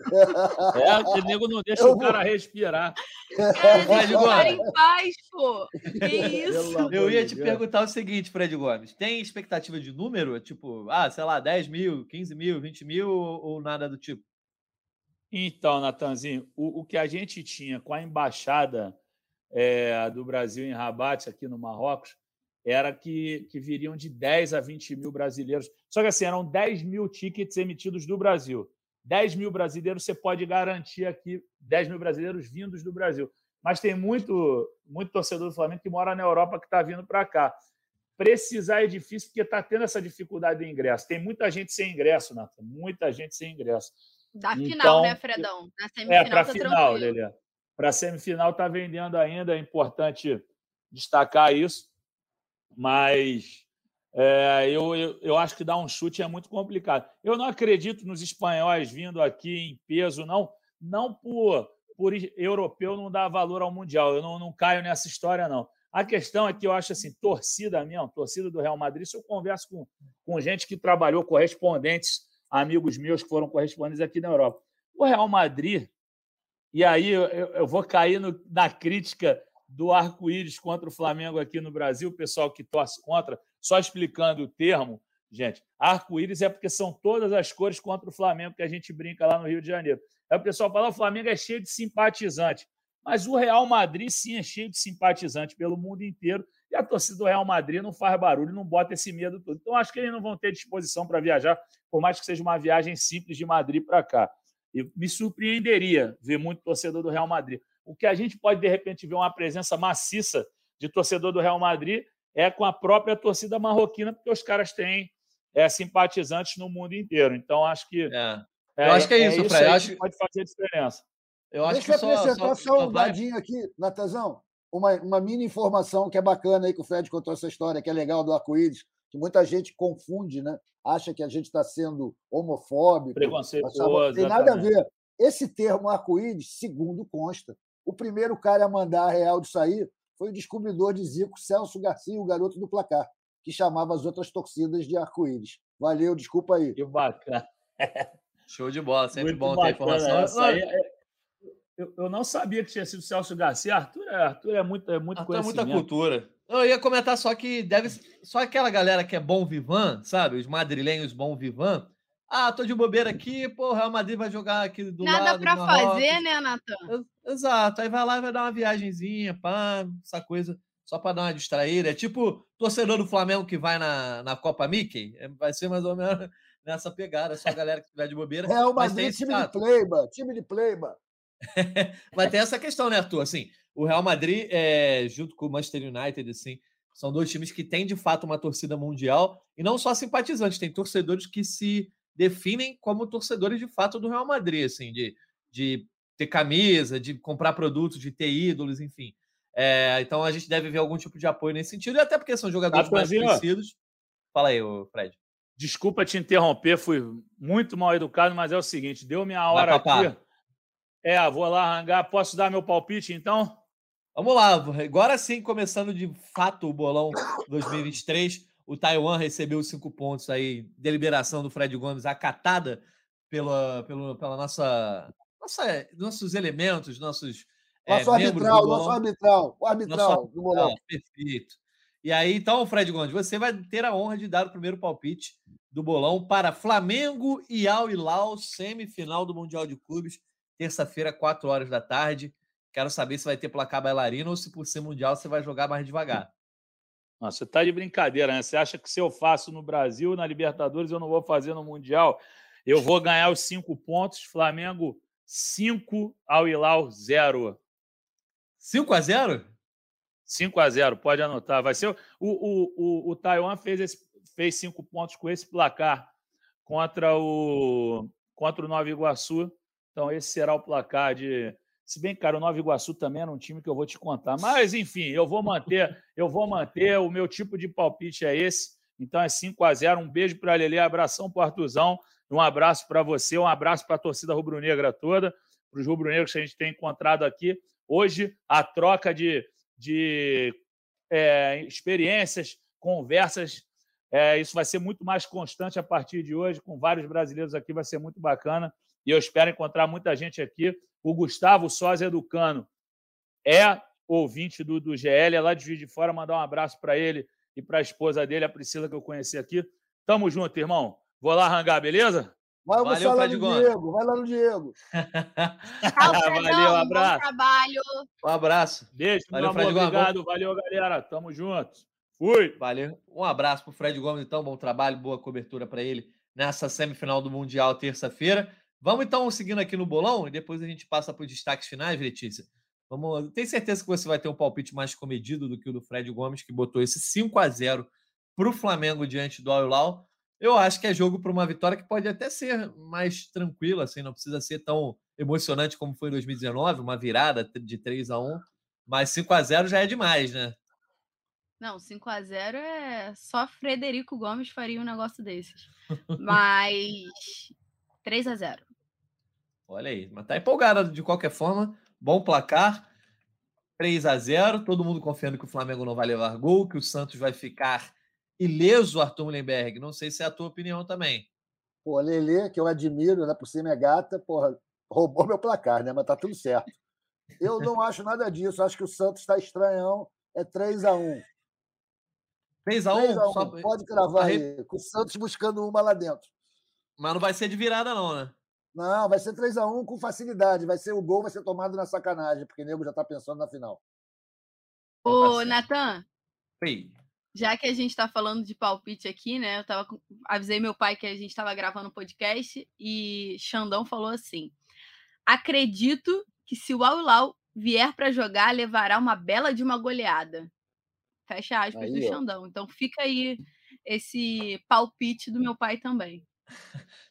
É, o nego não deixa eu o cara respirar. É, deixa o cara em paz, pô. Que isso? Eu ia te perguntar o seguinte, Fred Gomes. Tem expectativa de número? Tipo, ah, sei lá, 10 mil, 15 mil, 20 mil ou nada do tipo? Então, Natanzinho, o, o que a gente tinha com a embaixada é, do Brasil em Rabat, aqui no Marrocos, era que, que viriam de 10 a 20 mil brasileiros. Só que assim, eram 10 mil tickets emitidos do Brasil. 10 mil brasileiros você pode garantir aqui, 10 mil brasileiros vindos do Brasil. Mas tem muito, muito torcedor do Flamengo que mora na Europa que está vindo para cá. Precisar é difícil porque está tendo essa dificuldade de ingresso. Tem muita gente sem ingresso, Nathan. Muita gente sem ingresso. Da então, final, né, Fredão? Na semifinal é, para tá final, Lelê. Para semifinal está vendendo ainda, é importante destacar isso mas é, eu, eu, eu, acho que dar um chute é muito complicado. Eu não acredito nos espanhóis vindo aqui em peso, não, não por, por europeu não dar valor ao Mundial. Eu não, não caio nessa história, não. A questão é que eu acho assim, torcida mesmo, torcida do Real Madrid, se eu converso com, com gente que trabalhou, correspondentes, amigos meus que foram correspondentes aqui na Europa. O Real Madrid, e aí eu, eu vou cair no, na crítica do arco-íris contra o Flamengo aqui no Brasil, o pessoal que torce contra, só explicando o termo, gente, arco-íris é porque são todas as cores contra o Flamengo que a gente brinca lá no Rio de Janeiro. Aí o pessoal fala: o Flamengo é cheio de simpatizante. Mas o Real Madrid, sim, é cheio de simpatizante pelo mundo inteiro. E a torcida do Real Madrid não faz barulho, não bota esse medo todo. Então, acho que eles não vão ter disposição para viajar, por mais que seja uma viagem simples de Madrid para cá. E me surpreenderia ver muito torcedor do Real Madrid. O que a gente pode, de repente, ver uma presença maciça de torcedor do Real Madrid é com a própria torcida marroquina, porque os caras têm é, simpatizantes no mundo inteiro. Então, acho que. É. Eu é, acho que é, isso, é isso Fred. Acho... pode fazer diferença. Eu acho Deixa que eu acrescentar só, só, só um vai... dadinho aqui, Natazão. Uma, uma mini informação que é bacana aí que o Fred contou essa história, que é legal do arco-íris, que muita gente confunde, né? Acha que a gente está sendo homofóbico. Preconceituoso. Tem nada a ver. Esse termo arco-íris, segundo consta, o primeiro cara a mandar a real de sair foi o descobridor de Zico, Celso Garcia, o garoto do placar, que chamava as outras torcidas de arco-íris. Valeu, desculpa aí. Que bacana. (laughs) Show de bola, sempre Muito bom bacana. ter informação. Aí, eu, eu, não sabia que tinha sido Celso Garcia. Arthur, é, Arthur é muito, é muito Arthur é muita cultura. Eu ia comentar só que deve só aquela galera que é bom vivan, sabe? Os madrilenhos bom vivan. Ah, tô de bobeira aqui, pô, o Real Madrid vai jogar aqui do Nada lado. Nada para fazer, né, Natan? Exato. Aí vai lá e vai dar uma viagenzinha, pá, essa coisa, só para dar uma distraída. É tipo torcedor do Flamengo que vai na, na Copa Mickey. É, vai ser mais ou menos (laughs) nessa pegada. Só a galera que tiver de bobeira. Real Madrid, time de pleiba, time de pleiba. (laughs) Mas tem essa questão, né, Arthur? Assim, o Real Madrid, é, junto com o Manchester United, assim, são dois times que têm de fato uma torcida mundial e não só simpatizantes, tem torcedores que se definem como torcedores de fato do Real Madrid, assim, de, de ter camisa, de comprar produtos, de ter ídolos, enfim. É, então a gente deve ver algum tipo de apoio nesse sentido, e até porque são jogadores mais conhecidos. Fala aí, Fred. Desculpa te interromper, fui muito mal educado, mas é o seguinte: deu minha hora aqui. É, vou lá arrancar. Posso dar meu palpite, então? Vamos lá. Agora sim, começando de fato o bolão 2023. O Taiwan recebeu cinco pontos aí. Deliberação do Fred Gomes acatada pela, pela, pela nossa, nossa, nossos elementos, nossos. Nosso é, arbitral, nosso arbitral. O arbitral nosso do bolão. Perfeito. E aí, então, Fred Gomes, você vai ter a honra de dar o primeiro palpite do bolão para Flamengo e Al Hilal, semifinal do Mundial de Clubes terça-feira, 4 horas da tarde. Quero saber se vai ter placar bailarino ou se por ser mundial você vai jogar mais devagar. Nossa, você está de brincadeira, né? Você acha que se eu faço no Brasil, na Libertadores, eu não vou fazer no Mundial? Eu vou ganhar os cinco pontos. Flamengo 5, ao Hilal 0. 5 a 0? 5 a 0, pode anotar. Vai ser o, o, o, o Taiwan fez, esse, fez cinco pontos com esse placar contra o contra o Nova Iguaçu. Então, esse será o placar de. Se bem, cara, o Nova Iguaçu também era um time que eu vou te contar. Mas, enfim, eu vou manter, eu vou manter. O meu tipo de palpite é esse. Então é 5 a 0 Um beijo para a Lele, abração para o Artuzão, um abraço para você, um abraço para a torcida rubro-negra toda, para os rubro-negros que a gente tem encontrado aqui. Hoje, a troca de, de é, experiências, conversas, é, isso vai ser muito mais constante a partir de hoje, com vários brasileiros aqui, vai ser muito bacana e eu espero encontrar muita gente aqui. O Gustavo Sósia Educano é ouvinte do, do GL, é lá de Juiz de Fora, mandar um abraço para ele e para a esposa dele, a Priscila, que eu conheci aqui. Tamo junto, irmão. Vou lá arrancar, beleza? Vai Valeu, lá no Diego, vai lá no Diego. (laughs) Valeu, um abraço. trabalho. Um abraço. Beijo, Valeu, meu amor, obrigado. Valeu, galera. Tamo junto. Fui. Valeu. Um abraço pro Fred Gomes, então. Bom trabalho, boa cobertura para ele nessa semifinal do Mundial, terça-feira. Vamos então seguindo aqui no bolão e depois a gente passa para os destaques finais, Letícia. Vamos, tenho certeza que você vai ter um palpite mais comedido do que o do Fred Gomes, que botou esse 5 a 0 para o Flamengo diante do Al Eu acho que é jogo para uma vitória que pode até ser mais tranquila, assim, não precisa ser tão emocionante como foi em 2019, uma virada de 3 a 1 mas 5 a 0 já é demais, né? Não, 5 a 0 é só Frederico Gomes faria um negócio desses. Mas 3 a 0 Olha aí, mas tá empolgada de qualquer forma. Bom placar. 3 a 0 Todo mundo confiando que o Flamengo não vai levar gol, que o Santos vai ficar ileso, Arthur Mullenberg. Não sei se é a tua opinião também. Pô, Lele, que eu admiro, né? Por cima é gata, porra, roubou meu placar, né? Mas tá tudo certo. Eu não acho nada disso. Acho que o Santos está estranhão. É 3 a 1 3 a 1 Só... Pode cravar aí. Com o Santos buscando uma lá dentro. Mas não vai ser de virada, não, né? Não, vai ser 3 a 1 com facilidade. Vai ser o gol, vai ser tomado na sacanagem, porque o nego já está pensando na final. Ô, tá Natan. Oi. Já que a gente está falando de palpite aqui, né? Eu tava, avisei meu pai que a gente estava gravando um podcast e Xandão falou assim: Acredito que se o Aulau vier para jogar, levará uma bela de uma goleada. Fecha aspas aí, do ó. Xandão. Então fica aí esse palpite do meu pai também.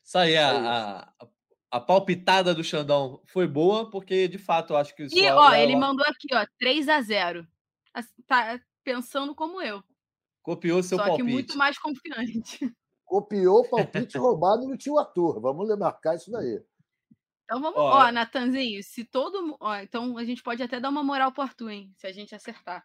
Isso aí, a, a, a palpitada do Xandão foi boa, porque de fato eu acho que. E, ó, ele mandou aqui, ó, 3 a 0 Tá pensando como eu. Copiou seu Só palpite. Só que muito mais confiante. Copiou o palpite roubado no tio Arthur. Vamos marcar isso daí. Então vamos, ó, ó Natanzinho, se todo. Ó, então a gente pode até dar uma moral pro Arthur, hein? Se a gente acertar.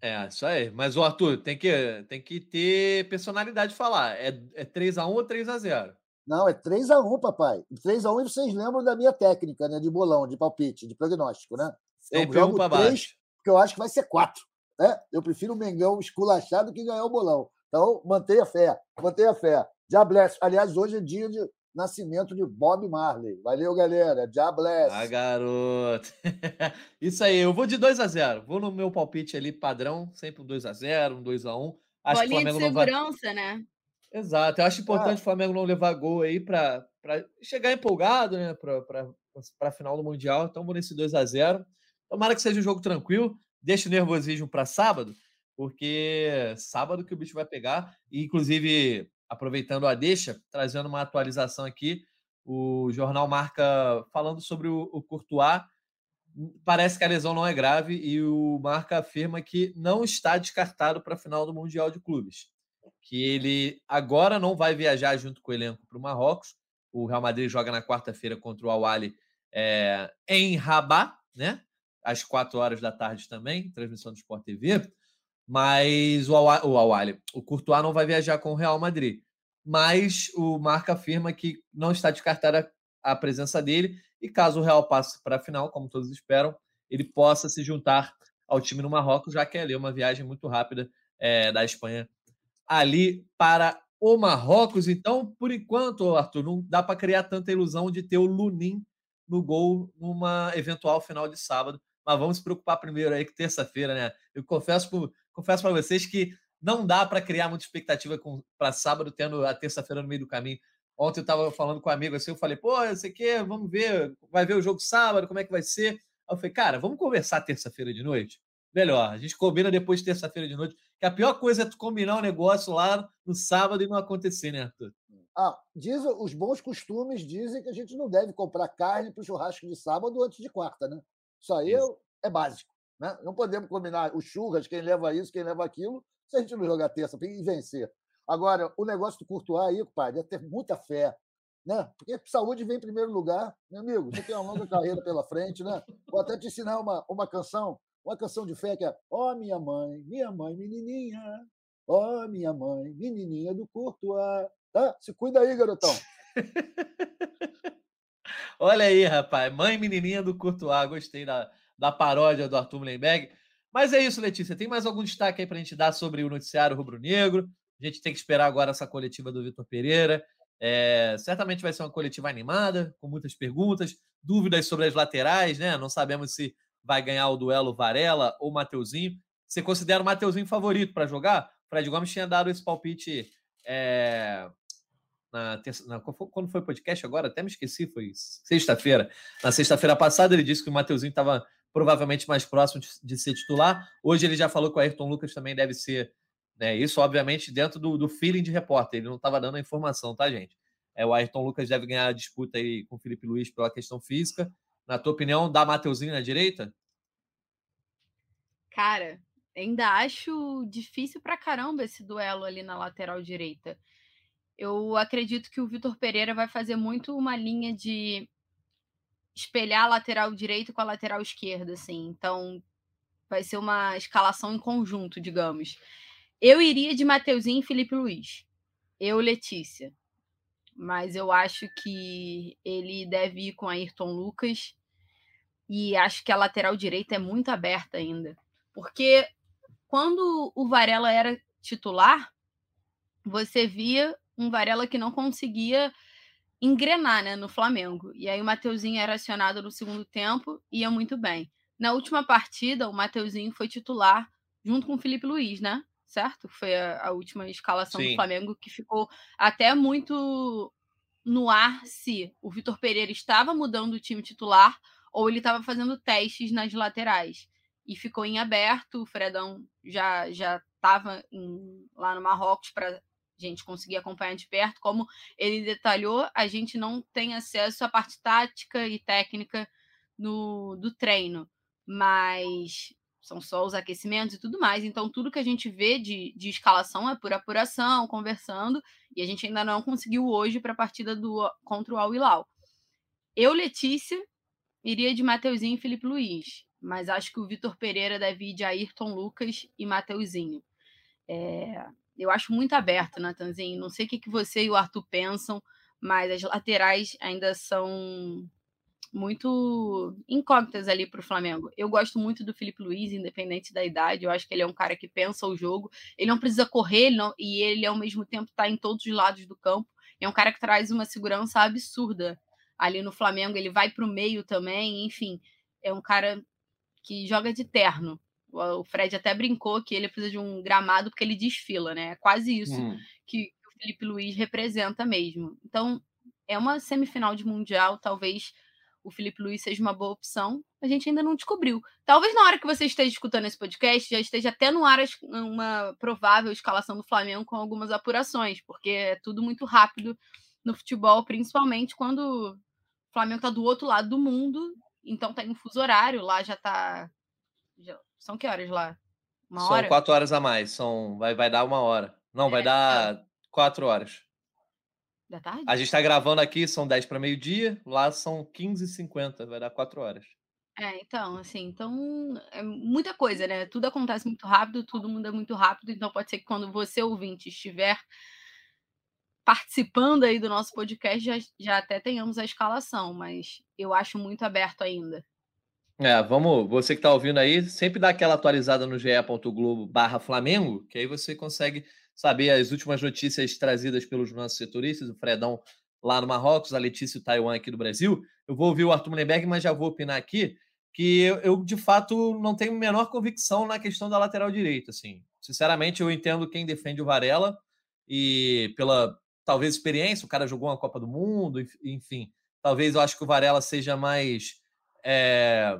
É, isso aí. Mas o Arthur tem que, tem que ter personalidade de falar. É, é 3x1 ou 3x0? Não, é 3x1, papai. 3x1 e vocês lembram da minha técnica, né? De bolão, de palpite, de prognóstico, né? Sempre eu jogo um 3, porque eu acho que vai ser 4. Né? Eu prefiro o Mengão esculachado que ganhar o bolão. Então, mantenha fé, mantenha fé. Diabless. Aliás, hoje é dia de nascimento de Bob Marley. Valeu, galera. Diabless. Ah, garoto. (laughs) Isso aí, eu vou de 2 a 0 Vou no meu palpite ali padrão, sempre um 2 a 0 um 2 a 1 Acho Bolinha que o Flamengo de segurança, vai... né? Exato. Eu acho importante ah. o Flamengo não levar gol aí para chegar empolgado, né? Para a final do Mundial. Então, vou nesse 2 a 0 Tomara que seja um jogo tranquilo. Deixa o nervosismo para sábado, porque sábado que o bicho vai pegar. E, inclusive, aproveitando a deixa, trazendo uma atualização aqui, o jornal Marca falando sobre o, o Courtois. Parece que a lesão não é grave e o Marca afirma que não está descartado para a final do Mundial de Clubes. Que ele agora não vai viajar junto com o elenco para o Marrocos. O Real Madrid joga na quarta-feira contra o Al-Ali é, em Rabat, né? às quatro horas da tarde também, transmissão do Sport TV. Mas o Awali, o Courtois não vai viajar com o Real Madrid. Mas o Marca afirma que não está descartada a presença dele e caso o Real passe para a final, como todos esperam, ele possa se juntar ao time no Marrocos, já que é ali uma viagem muito rápida é, da Espanha ali para o Marrocos. Então, por enquanto, Arthur, não dá para criar tanta ilusão de ter o Lunin no gol numa eventual final de sábado mas vamos se preocupar primeiro aí que terça-feira, né? Eu confesso, confesso para vocês que não dá para criar muita expectativa para sábado, tendo a terça-feira no meio do caminho. Ontem eu estava falando com um amigo assim, eu falei, pô, eu sei que, vamos ver, vai ver o jogo sábado, como é que vai ser? Aí eu falei, cara, vamos conversar terça-feira de noite? Melhor, a gente combina depois de terça-feira de noite, que a pior coisa é tu combinar um negócio lá no sábado e não acontecer, né, Arthur? Ah, diz, os bons costumes dizem que a gente não deve comprar carne para o churrasco de sábado antes de quarta, né? Isso aí isso. é básico. Né? Não podemos combinar os churras, quem leva isso, quem leva aquilo, se a gente não jogar terça e vencer. Agora, o negócio do Courtois aí, pai, é ter muita fé. Né? Porque saúde vem em primeiro lugar, meu amigo. Você tem uma longa carreira pela frente, né? Vou até te ensinar uma, uma canção, uma canção de fé que é Ó oh, minha mãe, minha mãe, menininha, ó oh, minha mãe, menininha do Courtois. Tá? Se cuida aí, garotão. (laughs) Olha aí, rapaz. Mãe menininha do Courtois. Gostei da, da paródia do Arthur Mullenberg. Mas é isso, Letícia. Tem mais algum destaque aí para a gente dar sobre o noticiário rubro-negro? A gente tem que esperar agora essa coletiva do Vitor Pereira. É, certamente vai ser uma coletiva animada, com muitas perguntas, dúvidas sobre as laterais, né? Não sabemos se vai ganhar o duelo Varela ou Mateuzinho. Você considera o Mateuzinho favorito para jogar? Fred Gomes tinha dado esse palpite é, na, na, quando foi o podcast agora, até me esqueci, foi sexta-feira. Na sexta-feira passada, ele disse que o Mateuzinho estava provavelmente mais próximo de, de, ser titular. Hoje ele já falou que o Ayrton Lucas também deve ser. Né, isso, obviamente, dentro do, do feeling de repórter. Ele não estava dando a informação, tá, gente? É, o Ayrton Lucas deve ganhar a disputa aí com o Felipe Luiz pela questão física. Na tua opinião, dá Mateuzinho na direita? Cara, ainda acho difícil pra caramba esse duelo ali na lateral direita eu acredito que o Vitor Pereira vai fazer muito uma linha de espelhar a lateral direito com a lateral esquerda, assim. Então, vai ser uma escalação em conjunto, digamos. Eu iria de Mateuzinho e Felipe Luiz. Eu, Letícia. Mas eu acho que ele deve ir com Ayrton Lucas e acho que a lateral direita é muito aberta ainda, porque quando o Varela era titular, você via um Varela que não conseguia engrenar né, no Flamengo. E aí o Mateuzinho era acionado no segundo tempo e ia muito bem. Na última partida, o Mateuzinho foi titular junto com o Felipe Luiz, né? Certo? Foi a, a última escalação Sim. do Flamengo que ficou até muito no ar se o Vitor Pereira estava mudando o time titular ou ele estava fazendo testes nas laterais. E ficou em aberto, o Fredão já já estava lá no Marrocos para gente conseguir acompanhar de perto. Como ele detalhou, a gente não tem acesso à parte tática e técnica no, do treino, mas são só os aquecimentos e tudo mais. Então, tudo que a gente vê de, de escalação é por apuração, conversando, e a gente ainda não conseguiu hoje para a partida do, contra o Al Hilal. Eu, Letícia, iria de Mateuzinho e Felipe Luiz, mas acho que o Vitor Pereira deve ir de Ayrton Lucas e Mateuzinho. É, eu acho muito aberto, Natanzinho. Não sei o que, que você e o Arthur pensam, mas as laterais ainda são muito incógnitas ali para o Flamengo. Eu gosto muito do Felipe Luiz, independente da idade. Eu acho que ele é um cara que pensa o jogo. Ele não precisa correr ele não, e ele, ao mesmo tempo, está em todos os lados do campo. É um cara que traz uma segurança absurda ali no Flamengo. Ele vai para o meio também. Enfim, é um cara que joga de terno. O Fred até brincou que ele precisa de um gramado porque ele desfila, né? É quase isso hum. que o Felipe Luiz representa mesmo. Então, é uma semifinal de Mundial, talvez o Felipe Luiz seja uma boa opção. A gente ainda não descobriu. Talvez na hora que você esteja escutando esse podcast já esteja até no ar uma provável escalação do Flamengo com algumas apurações, porque é tudo muito rápido no futebol, principalmente quando o Flamengo está do outro lado do mundo, então tem um fuso horário, lá já está são que horas lá? Uma São hora? quatro horas a mais. São... Vai, vai dar uma hora. Não, é, vai dar então. quatro horas. Da tarde? A gente está gravando aqui, são 10 para meio-dia, lá são 15h50, vai dar quatro horas. É, então, assim, então é muita coisa, né? Tudo acontece muito rápido, tudo muda muito rápido, então pode ser que quando você, ouvinte, estiver participando aí do nosso podcast, já, já até tenhamos a escalação, mas eu acho muito aberto ainda. É, vamos, você que está ouvindo aí, sempre dá aquela atualizada no ge.globo barra Flamengo, que aí você consegue saber as últimas notícias trazidas pelos nossos setoristas, o Fredão lá no Marrocos, a Letícia e o Taiwan aqui do Brasil. Eu vou ouvir o Arthur Mullenberg, mas já vou opinar aqui que eu, eu, de fato não tenho menor convicção na questão da lateral direita, assim. Sinceramente, eu entendo quem defende o Varela e pela talvez experiência, o cara jogou uma Copa do Mundo, enfim. Talvez eu acho que o Varela seja mais é,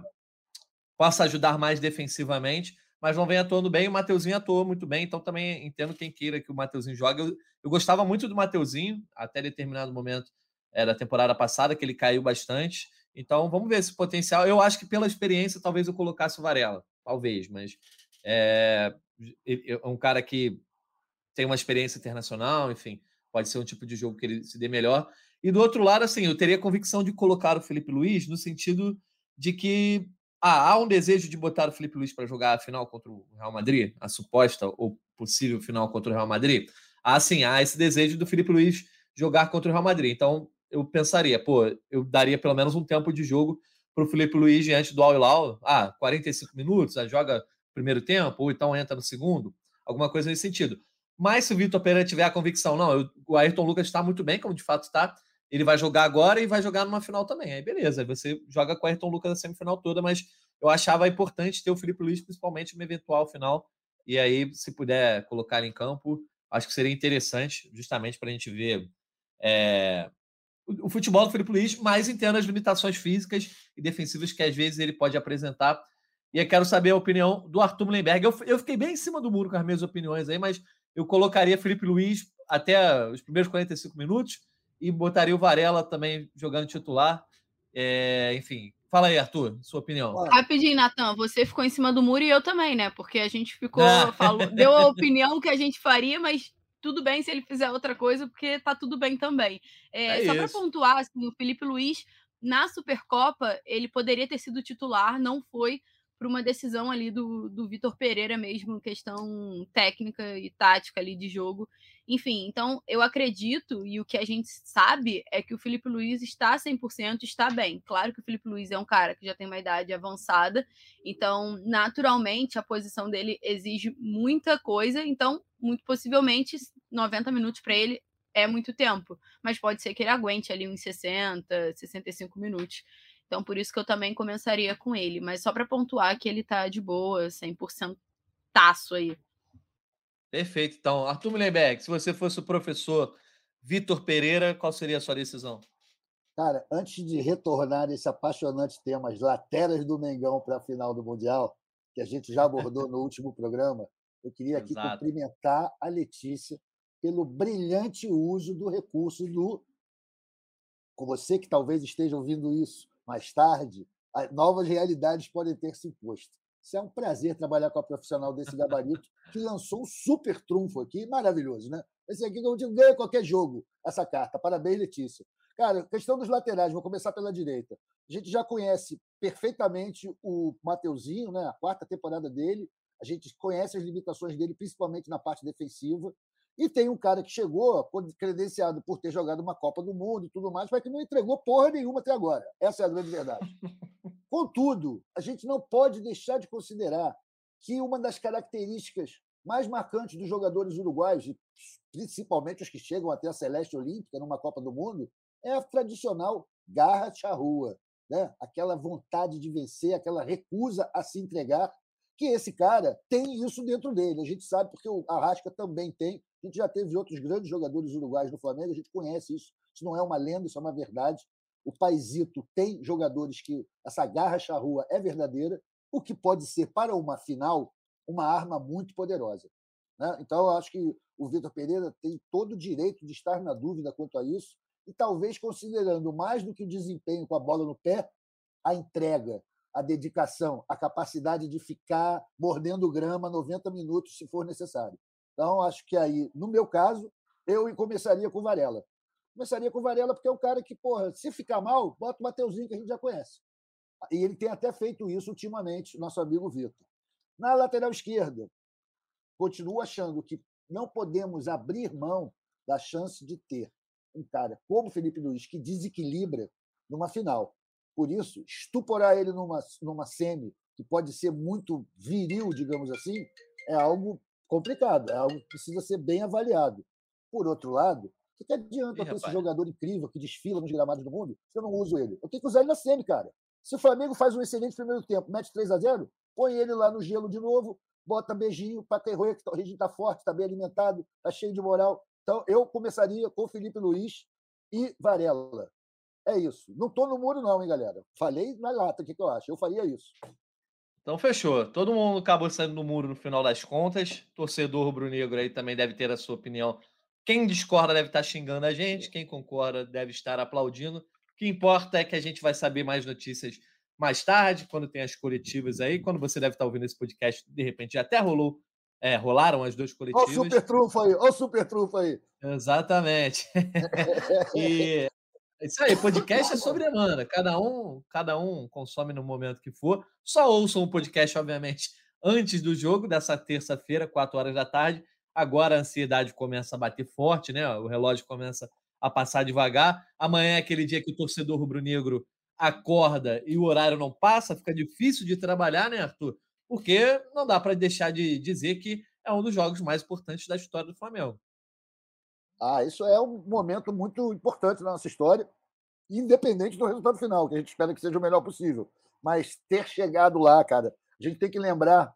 possa ajudar mais defensivamente, mas não vem atuando bem. O Mateuzinho atuou muito bem, então também entendo quem queira que o Mateuzinho jogue. Eu, eu gostava muito do Mateuzinho, até determinado momento é, da temporada passada, que ele caiu bastante. Então vamos ver esse potencial. Eu acho que pela experiência, talvez eu colocasse o Varela, talvez, mas é, é um cara que tem uma experiência internacional, enfim, pode ser um tipo de jogo que ele se dê melhor. E do outro lado, assim, eu teria convicção de colocar o Felipe Luiz no sentido de que ah, há um desejo de botar o Felipe Luiz para jogar a final contra o Real Madrid, a suposta ou possível final contra o Real Madrid. Ah, sim, há esse desejo do Felipe Luiz jogar contra o Real Madrid. Então, eu pensaria, pô, eu daria pelo menos um tempo de jogo para o Felipe Luiz diante do Al Hilal. Ah, 45 minutos, ah, joga primeiro tempo, ou então entra no segundo, alguma coisa nesse sentido. Mas se o Vitor Pereira tiver a convicção, não, eu, o Ayrton Lucas está muito bem, como de fato está, ele vai jogar agora e vai jogar numa final também. Aí beleza, você joga com o Ayrton Lucas na semifinal toda, mas eu achava importante ter o Felipe Luiz, principalmente no eventual final. E aí, se puder colocar ele em campo, acho que seria interessante, justamente para a gente ver é, o, futebol do Felipe Luiz, mas entendo as limitações físicas e defensivas que às vezes ele pode apresentar. E eu quero saber a opinião do Arthur Mullenberg. Eu, eu fiquei bem em cima do muro com as minhas opiniões aí, mas eu colocaria Felipe Luiz até os primeiros 45 minutos e botaria o Varela também jogando titular. É, enfim, fala aí, Arthur, sua opinião. Rapidinho, Natan, você ficou em cima do muro e eu também, né? Porque a gente ficou, ah. falou, deu a (laughs) opinião que a gente faria, mas tudo bem se ele fizer outra coisa, porque tá tudo bem também. É, é só para pontuar, assim, o Felipe Luiz, na Supercopa, ele poderia ter sido titular, não foi por uma decisão ali do, do Vitor Pereira mesmo, questão técnica e tática ali de jogo. Enfim, então eu acredito, e o que a gente sabe é que o Felipe Luiz está 100%, está bem. Claro que o Felipe Luiz é um cara que já tem uma idade avançada, então naturalmente a posição dele exige muita coisa, então muito possivelmente 90 minutos para ele é muito tempo, mas pode ser que ele aguente ali uns 60, 65 minutos. Então, por isso que eu também começaria com ele. Mas só para pontuar que ele tá de boa, 100% taço aí. Perfeito. Então, Arthur Mullenberg, se você fosse o professor Vitor Pereira, qual seria a sua decisão? Cara, antes de retornar esse apaixonante tema, as lateras do Mengão para a final do Mundial, que a gente já abordou no último programa, eu queria aqui Exato. cumprimentar a Letícia pelo brilhante uso do recurso do. Com você que talvez esteja ouvindo isso, mais tarde, novas realidades podem ter se imposto. Isso é um prazer trabalhar com a profissional desse gabarito, que lançou um super trunfo aqui, maravilhoso, né? Esse aqui eu digo, ganha qualquer jogo, essa carta. Parabéns, Letícia. Cara, questão dos laterais, vou começar pela direita. A gente já conhece perfeitamente o Mateuzinho, né? a quarta temporada dele. A gente conhece as limitações dele, principalmente na parte defensiva. E tem um cara que chegou credenciado por ter jogado uma Copa do Mundo e tudo mais, mas que não entregou porra nenhuma até agora. Essa é a grande verdade. (laughs) Contudo, a gente não pode deixar de considerar que uma das características mais marcantes dos jogadores uruguaios, principalmente os que chegam até a Celeste Olímpica numa Copa do Mundo, é a tradicional garra charrua, né? aquela vontade de vencer, aquela recusa a se entregar, que esse cara tem isso dentro dele. A gente sabe porque o Arrasca também tem, a gente já teve outros grandes jogadores uruguaios no Flamengo, a gente conhece isso. Isso não é uma lenda, isso é uma verdade. O Paisito tem jogadores que essa garra charrua é verdadeira, o que pode ser para uma final uma arma muito poderosa. Né? Então, eu acho que o Vitor Pereira tem todo o direito de estar na dúvida quanto a isso, e talvez considerando mais do que o desempenho com a bola no pé, a entrega, a dedicação, a capacidade de ficar mordendo grama 90 minutos, se for necessário. Então, acho que aí, no meu caso, eu começaria com Varela. Começaria com Varela porque é um cara que, porra, se ficar mal, bota o Mateuzinho, que a gente já conhece. E ele tem até feito isso ultimamente, nosso amigo Vitor. Na lateral esquerda, continuo achando que não podemos abrir mão da chance de ter um cara como Felipe Luiz, que desequilibra numa final. Por isso, estuporar ele numa, numa semi, que pode ser muito viril, digamos assim, é algo complicado, é algo que precisa ser bem avaliado. Por outro lado, o que adianta eu ter esse jogador incrível que desfila nos gramados do mundo se eu não uso ele? Eu tenho que usar ele na semi, cara. Se o Flamengo faz um excelente primeiro tempo, mete 3 a 0 põe ele lá no gelo de novo, bota beijinho para Terroia, que o regime está forte, está bem alimentado, está cheio de moral. Então, eu começaria com Felipe Luiz e Varela. É isso. Não estou no muro, não, hein, galera? Falei na lata o que, que eu acho. Eu faria isso. Então fechou. Todo mundo acabou saindo do muro no final das contas. Torcedor rubro-negro aí também deve ter a sua opinião. Quem discorda deve estar xingando a gente, quem concorda deve estar aplaudindo. O que importa é que a gente vai saber mais notícias mais tarde, quando tem as coletivas aí, quando você deve estar ouvindo esse podcast, de repente já até rolou, é, rolaram as duas coletivas. Olha o super trunfo aí, olha o super trunfo aí. Exatamente. (laughs) e isso aí, podcast é sobre demanda. Cada um, cada um consome no momento que for. Só ouçam o podcast, obviamente, (laughs) antes do jogo, dessa terça-feira, 4 horas da tarde. Agora a ansiedade começa a bater forte, né? O relógio começa a passar devagar. Amanhã é aquele dia que o torcedor rubro-negro acorda e o horário não passa, fica difícil de trabalhar, né, Arthur? Porque não dá para deixar de dizer que é um dos jogos mais importantes da história do Flamengo. Ah, isso é um momento muito importante na nossa história, independente do resultado final, que a gente espera que seja o melhor possível. Mas ter chegado lá, cara, a gente tem que lembrar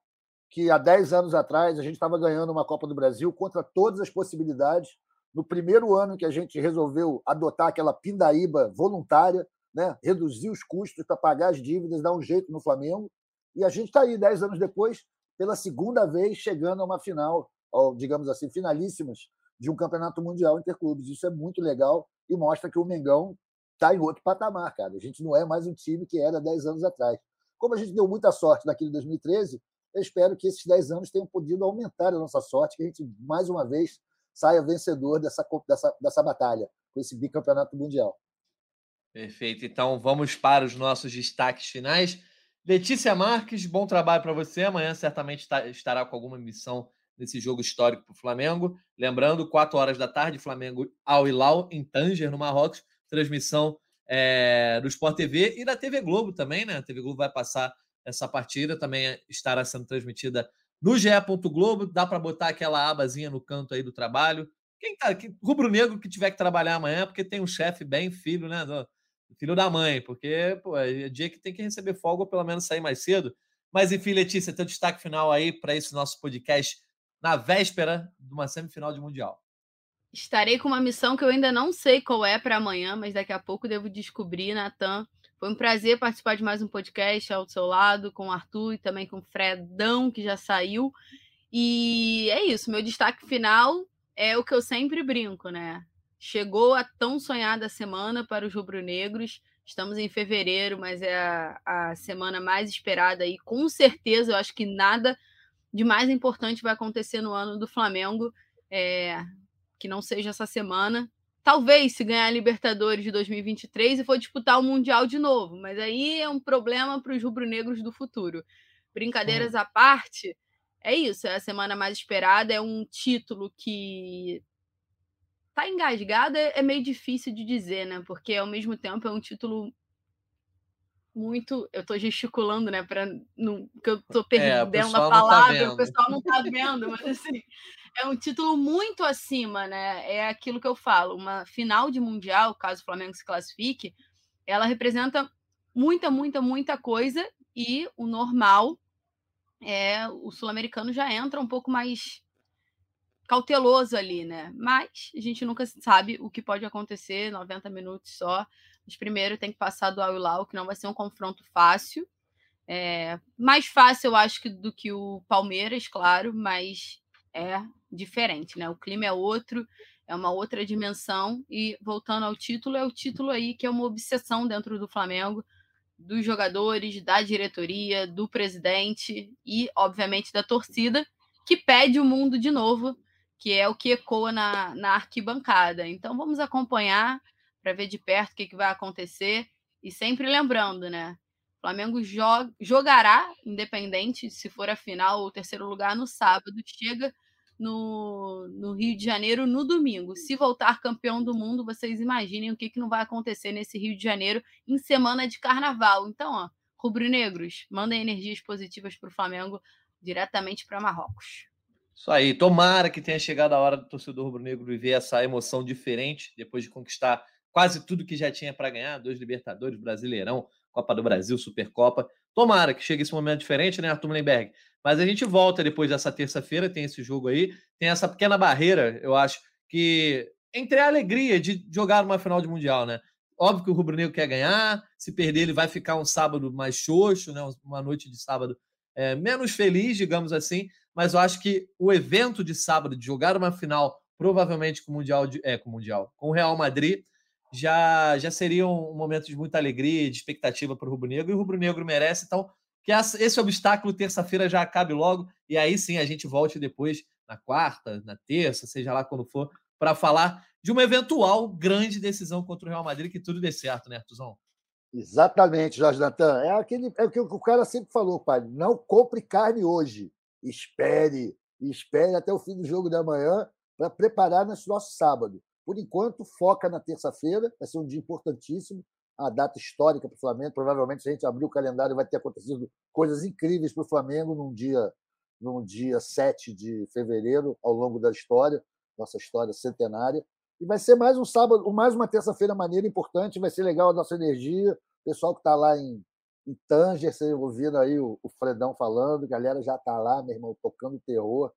que há 10 anos atrás a gente estava ganhando uma Copa do Brasil contra todas as possibilidades. No primeiro ano que a gente resolveu adotar aquela pindaíba voluntária, né? reduzir os custos para pagar as dívidas, dar um jeito no Flamengo. E a gente está aí, 10 anos depois, pela segunda vez, chegando a uma final, digamos assim, finalíssimas de um campeonato mundial interclubes. Isso é muito legal e mostra que o Mengão está em outro patamar, cara. A gente não é mais um time que era 10 anos atrás. Como a gente deu muita sorte naquele 2013, eu espero que esses 10 anos tenham podido aumentar a nossa sorte, que a gente, mais uma vez, saia vencedor dessa, dessa, dessa batalha, com esse bicampeonato mundial. Perfeito. Então, vamos para os nossos destaques finais. Letícia Marques, bom trabalho para você. Amanhã certamente tá, estará com alguma missão nesse jogo histórico para o Flamengo. Lembrando, 4 horas da tarde, Flamengo ao Hilal, em Tanger, no Marrocos. Transmissão é, do Sport TV e da TV Globo também, né? A TV Globo vai passar essa partida, também estará sendo transmitida no GE. Globo. Dá para botar aquela abazinha no canto aí do trabalho. Quem tá, que, rubro-negro que tiver que trabalhar amanhã, porque tem um chefe bem filho, né? Do, filho da mãe, porque pô, é dia que tem que receber folga ou pelo menos sair mais cedo. Mas enfim, Letícia, teu destaque final aí para esse nosso podcast na véspera de uma semifinal de Mundial. Estarei com uma missão que eu ainda não sei qual é para amanhã, mas daqui a pouco devo descobrir, Natan. Foi um prazer participar de mais um podcast ao seu lado, com o Arthur e também com o Fredão, que já saiu. E é isso, meu destaque final é o que eu sempre brinco, né? Chegou a tão sonhada semana para os rubro-negros. Estamos em fevereiro, mas é a, a semana mais esperada aí. Com certeza, eu acho que nada de mais importante vai acontecer no ano do Flamengo, é, que não seja essa semana. Talvez se ganhar a Libertadores de 2023 e for disputar o Mundial de novo, mas aí é um problema para os rubro-negros do futuro. Brincadeiras Sim. à parte, é isso, é a semana mais esperada, é um título que tá engasgado, é, é meio difícil de dizer, né? Porque ao mesmo tempo é um título muito. Eu tô gesticulando, né? Para não que eu tô é, perdendo é, a palavra, tá o pessoal não tá vendo, mas (laughs) assim, é um título muito acima, né? É aquilo que eu falo, uma final de mundial, caso o Flamengo se classifique, ela representa muita, muita, muita coisa e o normal é o sul-americano já entra um pouco mais cauteloso ali, né? Mas a gente nunca sabe o que pode acontecer, 90 minutos só. Mas primeiro tem que passar do Al-Hilal, que não vai ser um confronto fácil. É, mais fácil, eu acho, do que o Palmeiras, claro, mas é diferente, né? O clima é outro, é uma outra dimensão. E voltando ao título, é o título aí que é uma obsessão dentro do Flamengo, dos jogadores, da diretoria, do presidente e, obviamente, da torcida, que pede o mundo de novo que é o que ecoa na, na arquibancada. Então vamos acompanhar para ver de perto o que, que vai acontecer. E sempre lembrando, né? O Flamengo jog, jogará, independente se for a final ou terceiro lugar, no sábado. Chega no, no, Rio de Janeiro no domingo. Se voltar campeão do mundo, vocês imaginem o que, que não vai acontecer nesse Rio de Janeiro em semana de carnaval. Então, ó, rubro-negros, mandem energias positivas para o Flamengo diretamente para Marrocos. Isso aí. Tomara que tenha chegado a hora do torcedor rubro-negro viver essa emoção diferente depois de conquistar quase tudo que já tinha para ganhar: dois Libertadores, Brasileirão, Copa do Brasil, Supercopa. Tomara que chegue esse momento diferente, né, Arthur Mullenberg? Mas a gente volta depois dessa terça-feira, tem esse jogo aí, tem essa pequena barreira, eu acho, que entre a alegria de jogar uma final de Mundial, né? Óbvio que o Rubro Negro quer ganhar, se perder ele vai ficar um sábado mais xoxo, né? uma noite de sábado é, menos feliz, digamos assim, mas eu acho que o evento de sábado, de jogar uma final, provavelmente com o Mundial, de, é, com o Mundial, com o Real Madrid, já, já seria um momento de muita alegria, de expectativa para o Rubro Negro, e o Rubro Negro merece, então, que esse obstáculo terça-feira já acabe logo, e aí sim a gente volte depois, na quarta, na terça, seja lá quando for, para falar de uma eventual grande decisão contra o Real Madrid, que tudo dê certo, né, Artuzão? Exatamente, Jorge Natan. É, aquele, é o que o cara sempre falou, pai. Não compre carne hoje espere, espere até o fim do jogo da manhã para preparar nesse nosso sábado. Por enquanto, foca na terça-feira, vai ser um dia importantíssimo, a data histórica para o Flamengo. Provavelmente, se a gente abrir o calendário, vai ter acontecido coisas incríveis para o Flamengo num dia, num dia 7 de fevereiro, ao longo da história, nossa história centenária. E vai ser mais um sábado, mais uma terça-feira maneira, importante, vai ser legal a nossa energia. O pessoal que está lá em em Tanger, você ouvindo aí o, o Fredão falando, a galera já está lá, meu irmão, tocando terror,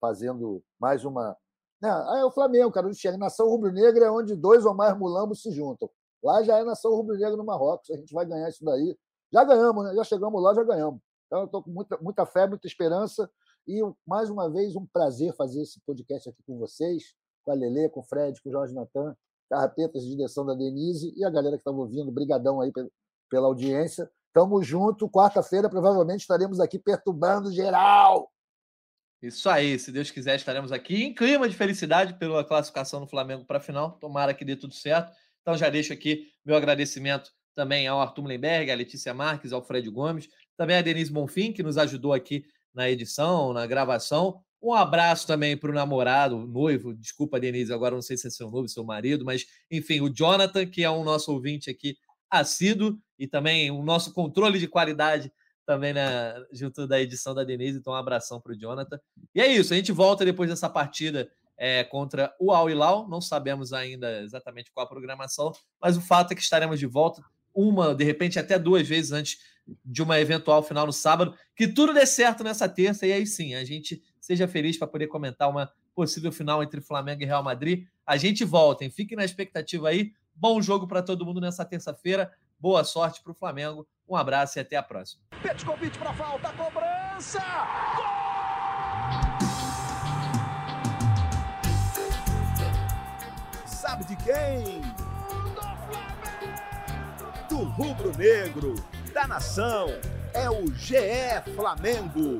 fazendo mais uma. Não, é o Flamengo, cara, onde chega. Nação Rubro-Negra é onde dois ou mais mulambos se juntam. Lá já é Nação Rubro-Negra no Marrocos, a gente vai ganhar isso daí. Já ganhamos, né? Já chegamos lá, já ganhamos. Então, eu estou com muita, muita fé, muita esperança. E, mais uma vez, um prazer fazer esse podcast aqui com vocês, com a Lele, com o Fred, com o Jorge Natan, carrapetas de direção da Denise e a galera que estava ouvindo. Brigadão aí pela audiência. Tamo junto. Quarta-feira, provavelmente, estaremos aqui perturbando geral. Isso aí, se Deus quiser, estaremos aqui em clima de felicidade pela classificação do Flamengo para a final. Tomara que dê tudo certo. Então já deixo aqui meu agradecimento também ao Arthur Mullenberg, à Letícia Marques, ao Fred Gomes, também a Denise Bonfim, que nos ajudou aqui na edição, na gravação. Um abraço também para o namorado, noivo, desculpa, Denise, agora não sei se é seu noivo, seu marido, mas enfim, o Jonathan, que é um nosso ouvinte aqui assíduo e também o nosso controle de qualidade também na, junto da edição da Denise. Então, um abração para o Jonathan. E é isso, a gente volta depois dessa partida é, contra o Al Hilal. Não sabemos ainda exatamente qual a programação, mas o fato é que estaremos de volta uma, de repente até duas vezes antes de uma eventual final no sábado. Que tudo dê certo nessa terça e aí sim a gente seja feliz para poder comentar uma possível final entre Flamengo e Real Madrid. A gente volta, hein? Fique na expectativa aí. Bom jogo para todo mundo nessa terça-feira. Boa sorte para o Flamengo. Um abraço e até a próxima. convite para falta, cobrança! Gol! Sabe de quem? Do rubro-negro, da nação. É o GE Flamengo.